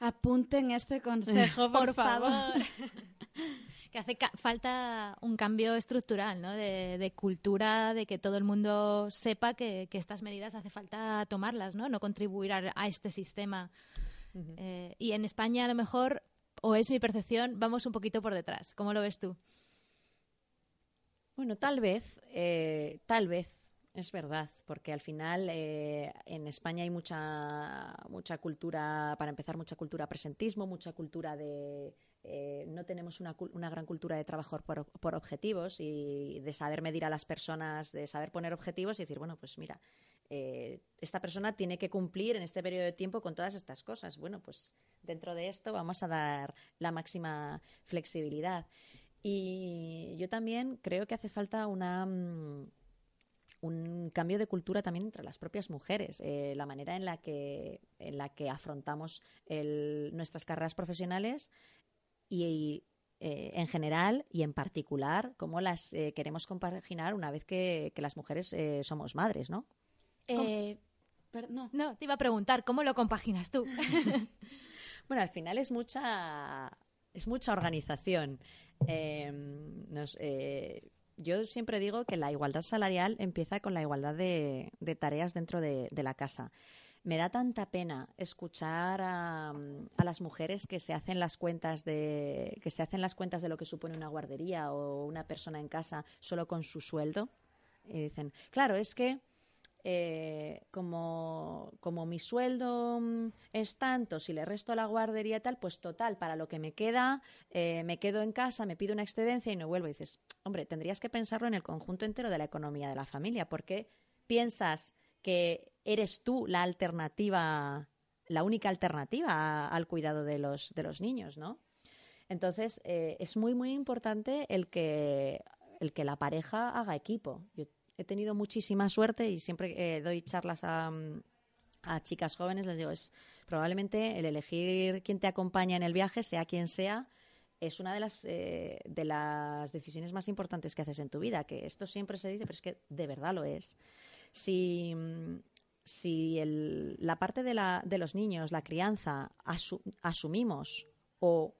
Apunten este consejo, [laughs] por, favor. [laughs] que hace falta un cambio estructural, ¿no? De, cultura, de que todo el mundo sepa que, estas medidas hace falta tomarlas, ¿no? No contribuir a, este sistema. Eh, y en España, a lo mejor, o es mi percepción, vamos un poquito por detrás. ¿Cómo lo ves tú? Bueno, tal vez, eh, tal vez es verdad, porque al final eh, en España hay mucha, mucha cultura, para empezar, mucha cultura presentismo, mucha cultura de... Eh, no tenemos una, una, gran cultura de trabajo por, por, objetivos y de saber medir a las personas, de saber poner objetivos y decir, bueno, pues mira, eh, esta persona tiene que cumplir en este periodo de tiempo con todas estas cosas. Bueno, pues dentro de esto vamos a dar la máxima flexibilidad. Y yo también creo que hace falta una mm, un cambio de cultura también entre las propias mujeres, eh, la manera en la que, en la que afrontamos nuestras carreras profesionales y, eh, en general y en particular cómo las eh, queremos compaginar una vez que, que las mujeres eh, somos madres, ¿no? Eh, no. No, te iba a preguntar, ¿cómo lo compaginas tú? [laughs] Bueno, al final es mucha, es mucha organización. Eh, nos- eh, yo siempre digo que la igualdad salarial empieza con la igualdad de, de tareas dentro de, de la casa. Me da tanta pena escuchar a, a las mujeres que se hacen las cuentas de que se hacen las cuentas de lo que supone una guardería o una persona en casa solo con su sueldo. Y dicen, claro, es que eh, como, como mi sueldo mm, es tanto, si le resto la guardería y tal, pues total, para lo que me queda, eh, me quedo en casa, me pido una excedencia y no vuelvo. Y dices, hombre, tendrías que pensarlo en el conjunto entero de la economía de la familia, porque piensas que eres tú la alternativa, la única alternativa al cuidado de los, de los niños, ¿no? Entonces, eh, es muy, muy importante el que, el que la pareja haga equipo. Yo he tenido muchísima suerte y siempre eh, doy charlas a, mm, a chicas jóvenes, les digo, es probablemente el elegir quién te acompaña en el viaje, sea quien sea, es una de las, eh, de las decisiones más importantes que haces en tu vida, que esto siempre se dice, pero es que de verdad lo es. Si, mm, si la parte de, la, de los niños, la crianza, asu- asumimos o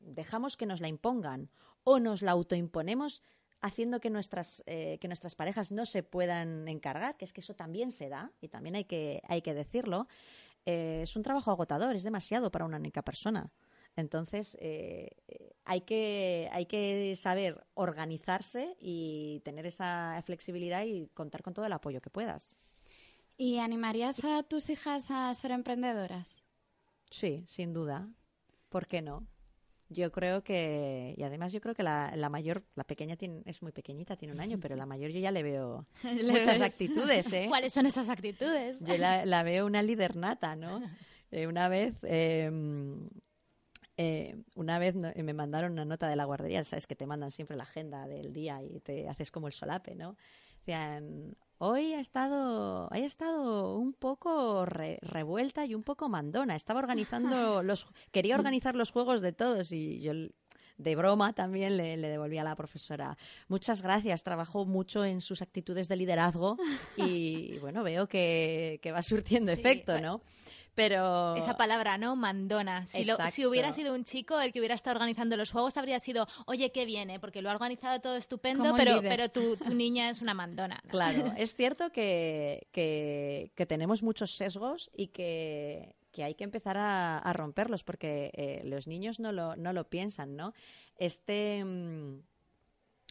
dejamos que nos la impongan o nos la autoimponemos haciendo que nuestras, eh, que nuestras parejas no se puedan encargar, que es que eso también se da y también hay que, hay que decirlo, eh, es un trabajo agotador, es demasiado para una única persona. Entonces, eh, eh, hay, que, hay que saber organizarse y tener esa flexibilidad y contar con todo el apoyo que puedas. ¿Y animarías a tus hijas a ser emprendedoras? Sí, sin duda. ¿Por qué no? Yo creo que, y además yo creo que la, la mayor, la pequeña tiene, es muy pequeñita, tiene un año, pero la mayor yo ya le veo [laughs] ¿Le muchas ves? actitudes, ¿eh? [laughs] ¿Cuáles son esas actitudes? Yo la, [laughs] la veo una líder nata, ¿no? Eh, una vez, eh, eh, una vez no- me mandaron una nota de la guardería, sabes que te mandan siempre la agenda del día y te haces como el solape, ¿no? Decían, hoy ha estado, ha estado un poco re- revuelta y un poco mandona. Estaba organizando [laughs] los, quería organizar los juegos de todos y yo de broma también le, le devolví a la profesora. Muchas gracias, trabajó mucho en sus actitudes de liderazgo y bueno, veo que, que va surtiendo Sí, efecto, bueno. Pero Esa palabra, ¿no? Mandona. Si, lo- si Exacto. hubiera sido un chico el que hubiera estado organizando los juegos, habría sido, oye, qué viene, porque lo ha organizado todo estupendo, pero, líder. pero tu, tu niña es una mandona. ¿no? Claro, [laughs] es cierto que, que- que tenemos muchos sesgos y que, que hay que empezar a, a romperlos porque eh, los niños no lo, no lo piensan, ¿no? Este, mm,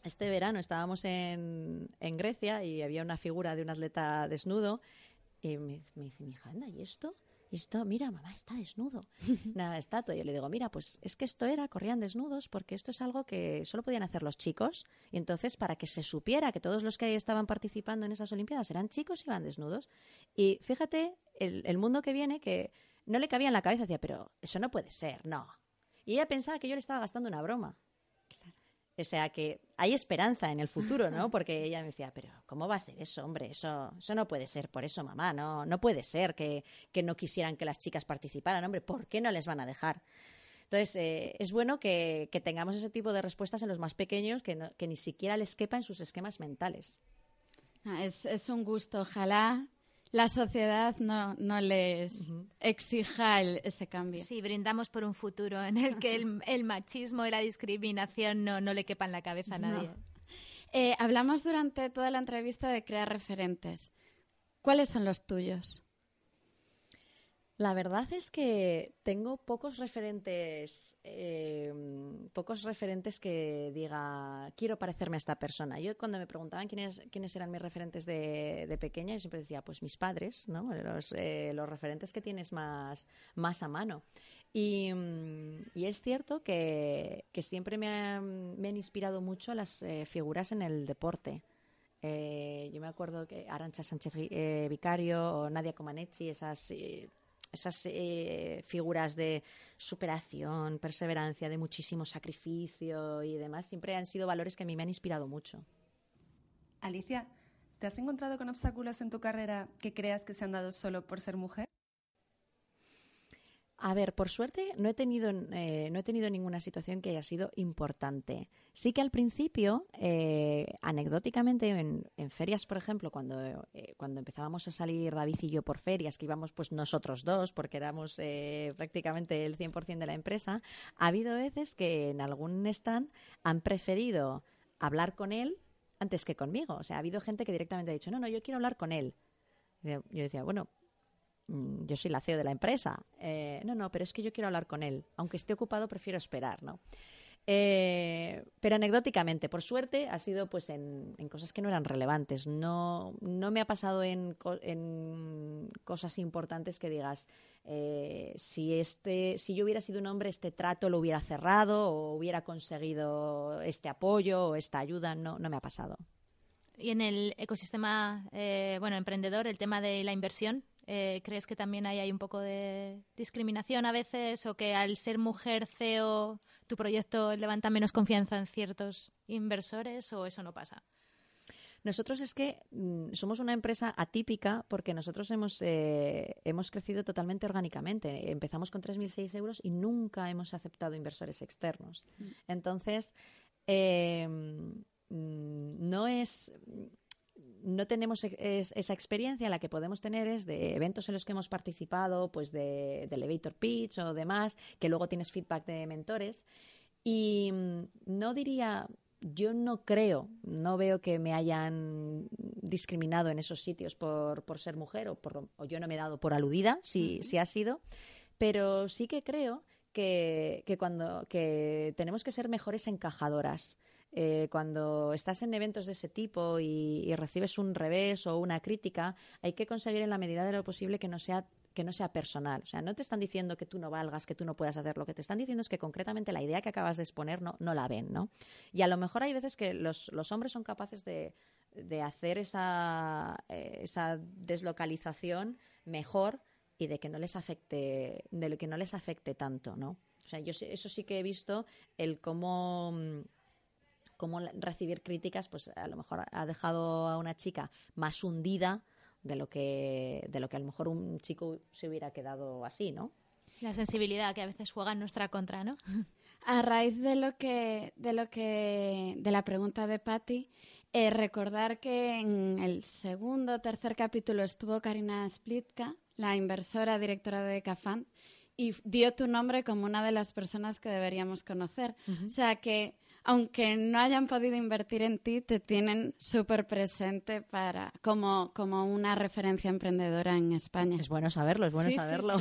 este verano estábamos en, en Grecia y había una figura de un atleta desnudo y me, me dice mi hija, anda, ¿y esto? Y esto, mira, mamá, está desnudo. [laughs] Una estatua. Y yo le digo, mira, pues es que esto era, corrían desnudos, porque esto es algo que solo podían hacer los chicos. Y entonces, para que se supiera que todos los que ahí estaban participando en esas Olimpiadas eran chicos, iban desnudos. Y fíjate el, el mundo que viene que no le cabía en la cabeza. Decía, pero eso no puede ser, no. Y ella pensaba que yo le estaba gastando una broma. O sea que hay esperanza en el futuro, ¿no? [laughs] Porque ella me decía, pero ¿cómo va a ser eso, hombre? Eso, eso no puede ser por eso, mamá, no, no puede ser que, que no quisieran que las chicas participaran, hombre, ¿por qué no les van a dejar? Entonces, eh, es bueno que, que tengamos ese tipo de respuestas en los más pequeños que, no- que ni siquiera les quepa en sus esquemas mentales. Ah, Es, es un gusto. Ojalá la sociedad no, no les exija el- ese cambio. Sí, brindamos por un futuro en el que el, [laughs] el machismo y la discriminación no, no le quepan en la cabeza a nadie. Eh, hablamos durante toda la entrevista de crear referentes. ¿Cuáles son los tuyos? La verdad es que tengo pocos referentes, eh, pocos referentes que diga quiero parecerme a esta persona. Yo cuando me preguntaban quiénes, quiénes eran mis referentes de, de pequeña, yo siempre decía pues mis padres, ¿no? Los, eh, los referentes que tienes más, más a mano. Y, y es cierto que, que siempre me, han- me han inspirado mucho las eh, figuras en el deporte. Eh, yo me acuerdo que Arancha Sánchez eh, Vicario o Nadia Comaneci, esas, eh, esas eh, figuras de superación, perseverancia, de muchísimo sacrificio y demás, siempre han sido valores que a mí me han inspirado mucho. Alicia, ¿te has encontrado con obstáculos en tu carrera que creas que se han dado solo por ser mujer? A ver, por suerte no he tenido eh, no he tenido ninguna situación que haya sido importante. Sí que al principio, eh, anecdóticamente, en, ferias, por ejemplo, cuando, eh, cuando empezábamos a salir David y yo por ferias, que íbamos pues nosotros dos, porque éramos prácticamente el 100% de la empresa, ha habido veces que en algún stand han preferido hablar con él antes que conmigo. O sea, ha habido gente que directamente ha dicho, no, no, yo quiero hablar con él. Yo decía, bueno, yo soy la CEO de la empresa. Eh, no, no, pero es que yo quiero hablar con él. Aunque esté ocupado, prefiero esperar, ¿no? Eh, pero anecdóticamente, por suerte, ha sido pues en, cosas que no eran relevantes. No, no me ha pasado en, en cosas importantes que digas, eh, si, este, si yo hubiera sido un hombre, este trato lo hubiera cerrado o hubiera conseguido este apoyo o esta ayuda. No, no me ha pasado. Y en el ecosistema, bueno, emprendedor, el tema de la inversión, eh, ¿Crees que también hay, hay un poco de discriminación a veces o que al ser mujer CEO tu proyecto levanta menos confianza en ciertos inversores o eso no pasa? Nosotros es que mm, somos una empresa atípica porque nosotros hemos, eh, hemos crecido totalmente orgánicamente. Empezamos con 3.006 euros y nunca hemos aceptado inversores externos. Mm. Entonces, em, mm, no es no tenemos esa experiencia, la que podemos tener es de eventos en los que hemos participado, pues de, elevator pitch o demás, que luego tienes feedback de mentores. Y mm, no diría, yo no creo, no veo que me hayan discriminado en esos sitios por, ser mujer o, por, yo no me he dado por aludida, si, si ha sido, pero sí que creo que, que, cuando, que tenemos que ser mejores encajadoras. Eh, cuando estás en eventos de ese tipo y, recibes un revés o una crítica, hay que conseguir en la medida de lo posible que no sea que no sea personal. O sea, no te están diciendo que tú no valgas, que tú no puedas hacer. Lo que te están diciendo es que concretamente la idea que acabas de exponer no, no la ven, ¿no? Y a lo mejor hay veces que los, los hombres son capaces de, de hacer esa, eh, esa deslocalización mejor y de que no les afecte, de que no les afecte tanto, ¿no? O sea, yo eso sí que he visto el cómo mm, cómo recibir críticas, pues a lo mejor ha dejado a una chica más hundida de lo que, de lo que a lo mejor un chico se hubiera quedado así, ¿no? La sensibilidad que a veces juega en nuestra contra, ¿no? A raíz de lo que, de lo que, de la pregunta de Patty, eh, recordar que en el segundo o tercer capítulo estuvo Karina Splitka, la inversora directora de Cafán, y dio tu nombre como una de las personas que deberíamos conocer. O sea que aunque no hayan podido invertir en ti, te tienen súper presente para, como, como una referencia emprendedora en España. Es bueno saberlo, es bueno saberlo.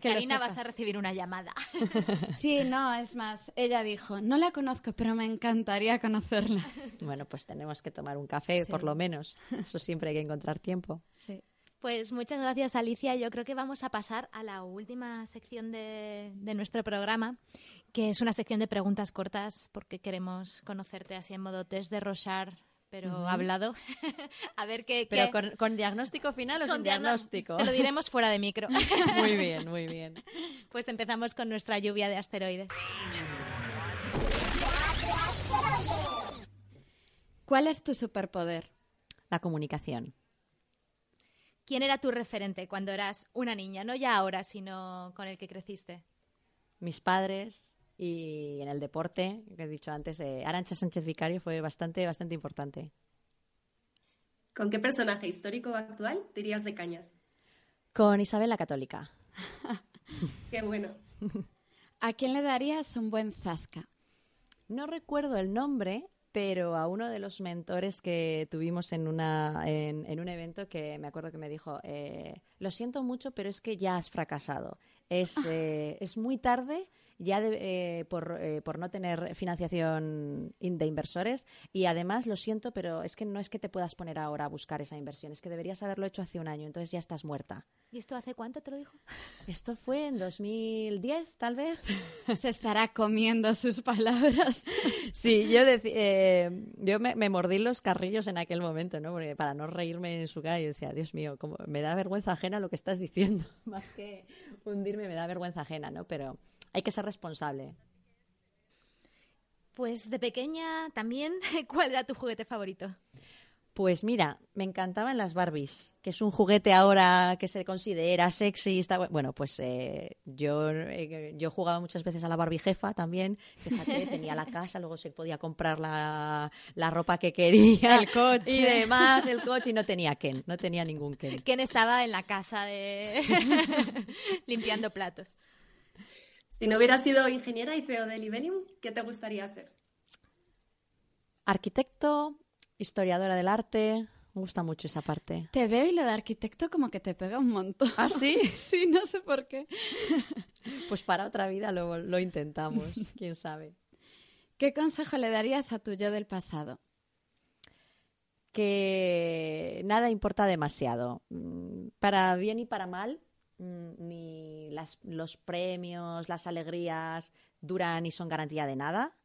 Karina, [laughs] [laughs] vas a recibir una llamada. [laughs] sí, no, es más, ella dijo, no la conozco, pero me encantaría conocerla. Bueno, pues tenemos que tomar un café, por lo menos. Eso siempre hay que encontrar tiempo. Sí. Pues muchas gracias, Alicia. Yo creo que vamos a pasar a la última sección de, de nuestro programa que es una sección de preguntas cortas porque queremos conocerte así en modo test de Rochard pero hablado. [laughs] a ver qué. ¿Pero Con, diagnóstico final o sin diagnóstico? Te lo diremos fuera de micro. [laughs] muy [laughs] bien, muy bien. Pues empezamos con nuestra lluvia de asteroides. ¿Cuál es tu superpoder? La comunicación. ¿Quién era tu referente cuando eras una niña? No ya ahora, sino con el que creciste. Mis padres, y en el deporte, que he dicho antes, eh, Arancha Sánchez Vicario fue bastante, bastante importante. ¿Con qué personaje histórico actual dirías de Cañas? Con Isabel la Católica. [laughs] qué bueno. ¿A quién le darías un buen zasca? No recuerdo el nombre, pero a uno de los mentores que tuvimos en, una, en, un evento que me acuerdo que me dijo, eh, lo siento mucho, pero es que ya has fracasado. Es, [laughs] eh, es muy tarde ya eh, por, eh, por, no tener financiación de inversores y además lo siento, pero es que no es que te puedas poner ahora a buscar esa inversión, es que deberías haberlo hecho hace un año, entonces ya estás muerta. ¿Y esto hace cuánto te lo dijo? Esto fue en 2010, tal vez. [laughs] Se estará comiendo sus palabras. [laughs] Sí, yo, eh, yo me, mordí los carrillos en aquel momento, ¿no? Porque para no reírme en su cara, yo decía, Dios mío, como, me da vergüenza ajena lo que estás diciendo. [laughs] Más que hundirme, me da vergüenza ajena, ¿no? Pero hay que ser responsable. Pues de pequeña también, [laughs] ¿cuál era tu juguete favorito? Pues mira, me encantaban las Barbies, que es un juguete ahora que se considera sexy. Está... Bueno, pues eh, yo, eh, yo jugaba muchas veces a la Barbie jefa también. Fíjate, [laughs] tenía la casa, luego se podía comprar la, la ropa que quería. El coche. Y demás, el coche. Y no tenía Ken, no tenía ningún Ken. Ken estaba en la casa de [laughs] limpiando platos. Si no hubieras sido ingeniera y CEO de Libelium, ¿qué te gustaría ser? Arquitecto, historiadora del arte. Me gusta mucho esa parte. Te veo y lo de arquitecto como que te pega un montón. ¿Ah, sí? [laughs] sí, no sé por qué. [laughs] Pues para otra vida lo, lo intentamos, [laughs] quién sabe. ¿Qué consejo le darías a tu yo del pasado? Que nada importa demasiado. Mm, Para bien y para mal, ni las- los premios, las alegrías duran y son garantía de nada,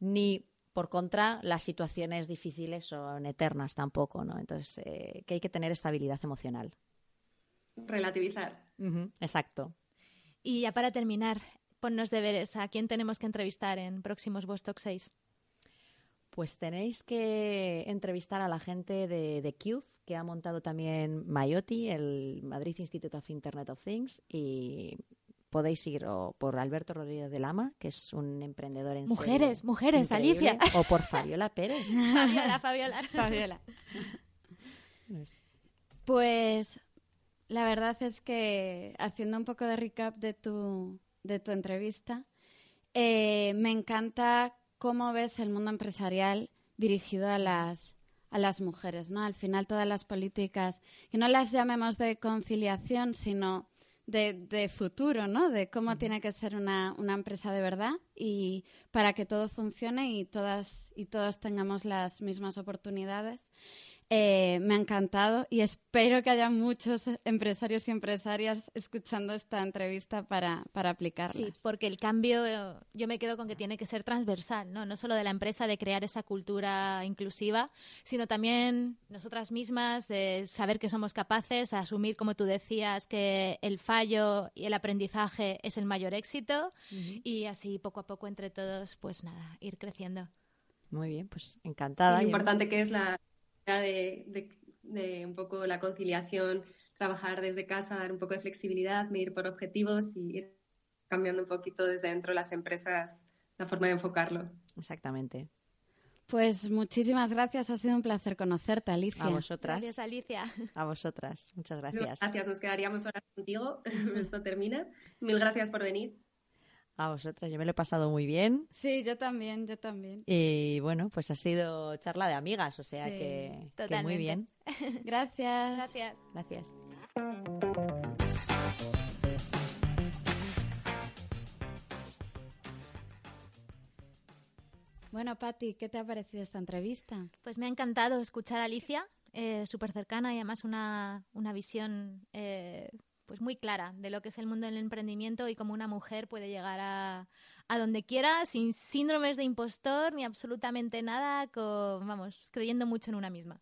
ni por contra las situaciones difíciles son eternas tampoco, ¿no? Entonces, eh, que hay que tener estabilidad emocional. Relativizar. Exacto. Y ya para terminar, ponnos deberes. ¿A quién tenemos que entrevistar en próximos Vostok 6? Pues tenéis que entrevistar a la gente de, de CUBE, que ha montado también Mayoti, el Madrid Institute of Internet of Things, y podéis ir o por Alberto Rodríguez de Lama, que es un emprendedor en Mujeres, serie mujeres, increíble, Alicia. O por Fabiola Pérez. [laughs] Fabiola, Fabiola. Fabiola. Pues la verdad es que haciendo un poco de recap de tu, de tu entrevista, eh, me encanta cómo ves el mundo empresarial dirigido a las, a las mujeres, ¿no? Al final todas las políticas, que no las llamemos de conciliación, sino de, de futuro, ¿no? De cómo tiene que ser una, una empresa de verdad y para que todo funcione y todas y todos tengamos las mismas oportunidades. Eh, me ha encantado y espero que haya muchos empresarios y empresarias escuchando esta entrevista para, para aplicarlas. Sí, porque el cambio, yo me quedo con que tiene que ser transversal, ¿no? No solo de la empresa de crear esa cultura inclusiva, sino también nosotras mismas de saber que somos capaces, asumir, como tú decías, que el fallo y el aprendizaje es el mayor éxito y así poco a poco entre todos, pues nada, ir creciendo. Muy bien, pues encantada. Lo importante que es la de, de- de un poco la conciliación, trabajar desde casa, dar un poco de flexibilidad, medir por objetivos y ir cambiando un poquito desde dentro de las empresas la forma de enfocarlo. Exactamente. Pues muchísimas gracias, ha sido un placer conocerte, Alicia. A vosotras. Gracias, Alicia. A vosotras. Muchas gracias. Gracias, nos quedaríamos horas contigo. [laughs] Esto termina. Mil gracias por venir. A vosotras. Yo me lo he pasado muy bien. Sí, yo también, yo también. Y bueno, pues ha sido charla de amigas, o sea Sí, que, que muy bien. [laughs] Gracias. Gracias. Gracias. Bueno, Patti, ¿qué te ha parecido esta entrevista? Pues me ha encantado escuchar a Alicia, eh, súper cercana y además una, una visión eh, pues muy clara de lo que es el mundo del emprendimiento y cómo una mujer puede llegar a, a donde quiera sin síndromes de impostor ni absolutamente nada, con, vamos, creyendo mucho en una misma.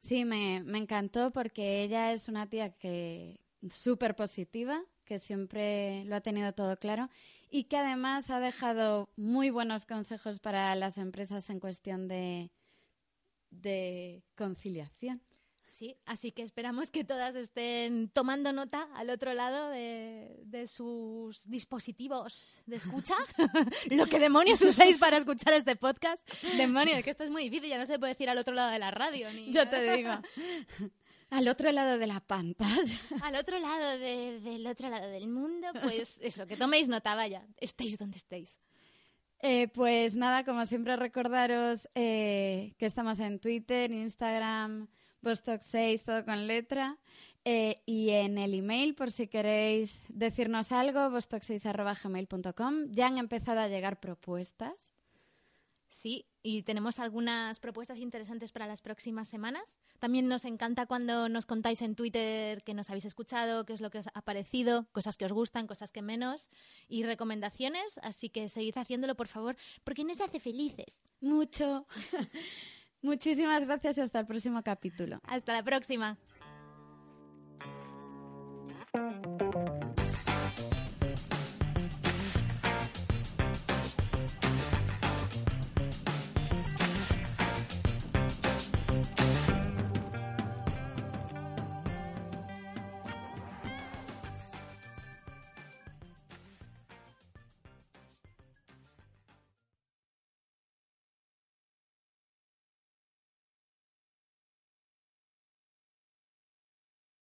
Sí, me, me encantó porque ella es una tía que súper positiva, que siempre lo ha tenido todo claro y que además ha dejado muy buenos consejos para las empresas en cuestión de, de conciliación. Sí, así que esperamos que todas estén tomando nota al otro lado de, de sus dispositivos de escucha. [laughs] Lo que demonios uséis para escuchar este podcast. Demonio, que esto es muy difícil, ya no se puede decir al otro lado de la radio. Ni Yo te digo. [laughs] Al otro lado de la pantalla. Al otro lado de- del otro lado del mundo, pues eso, que toméis nota, vaya, estéis donde estéis. Eh, pues nada, como siempre recordaros eh, que estamos en Twitter, Instagram, Vostok6, todo con letra. Eh, y en el email, por si queréis decirnos algo, vostok6.gmail.com. Ya han empezado a llegar propuestas. Sí, y tenemos algunas propuestas interesantes para las próximas semanas. También nos encanta cuando nos contáis en Twitter que nos habéis escuchado, qué es lo que os ha parecido, cosas que os gustan, cosas que menos, y recomendaciones. Así que seguid haciéndolo, por favor, porque nos hace felices. Mucho. [laughs] Muchísimas gracias y hasta el próximo capítulo. Hasta la próxima.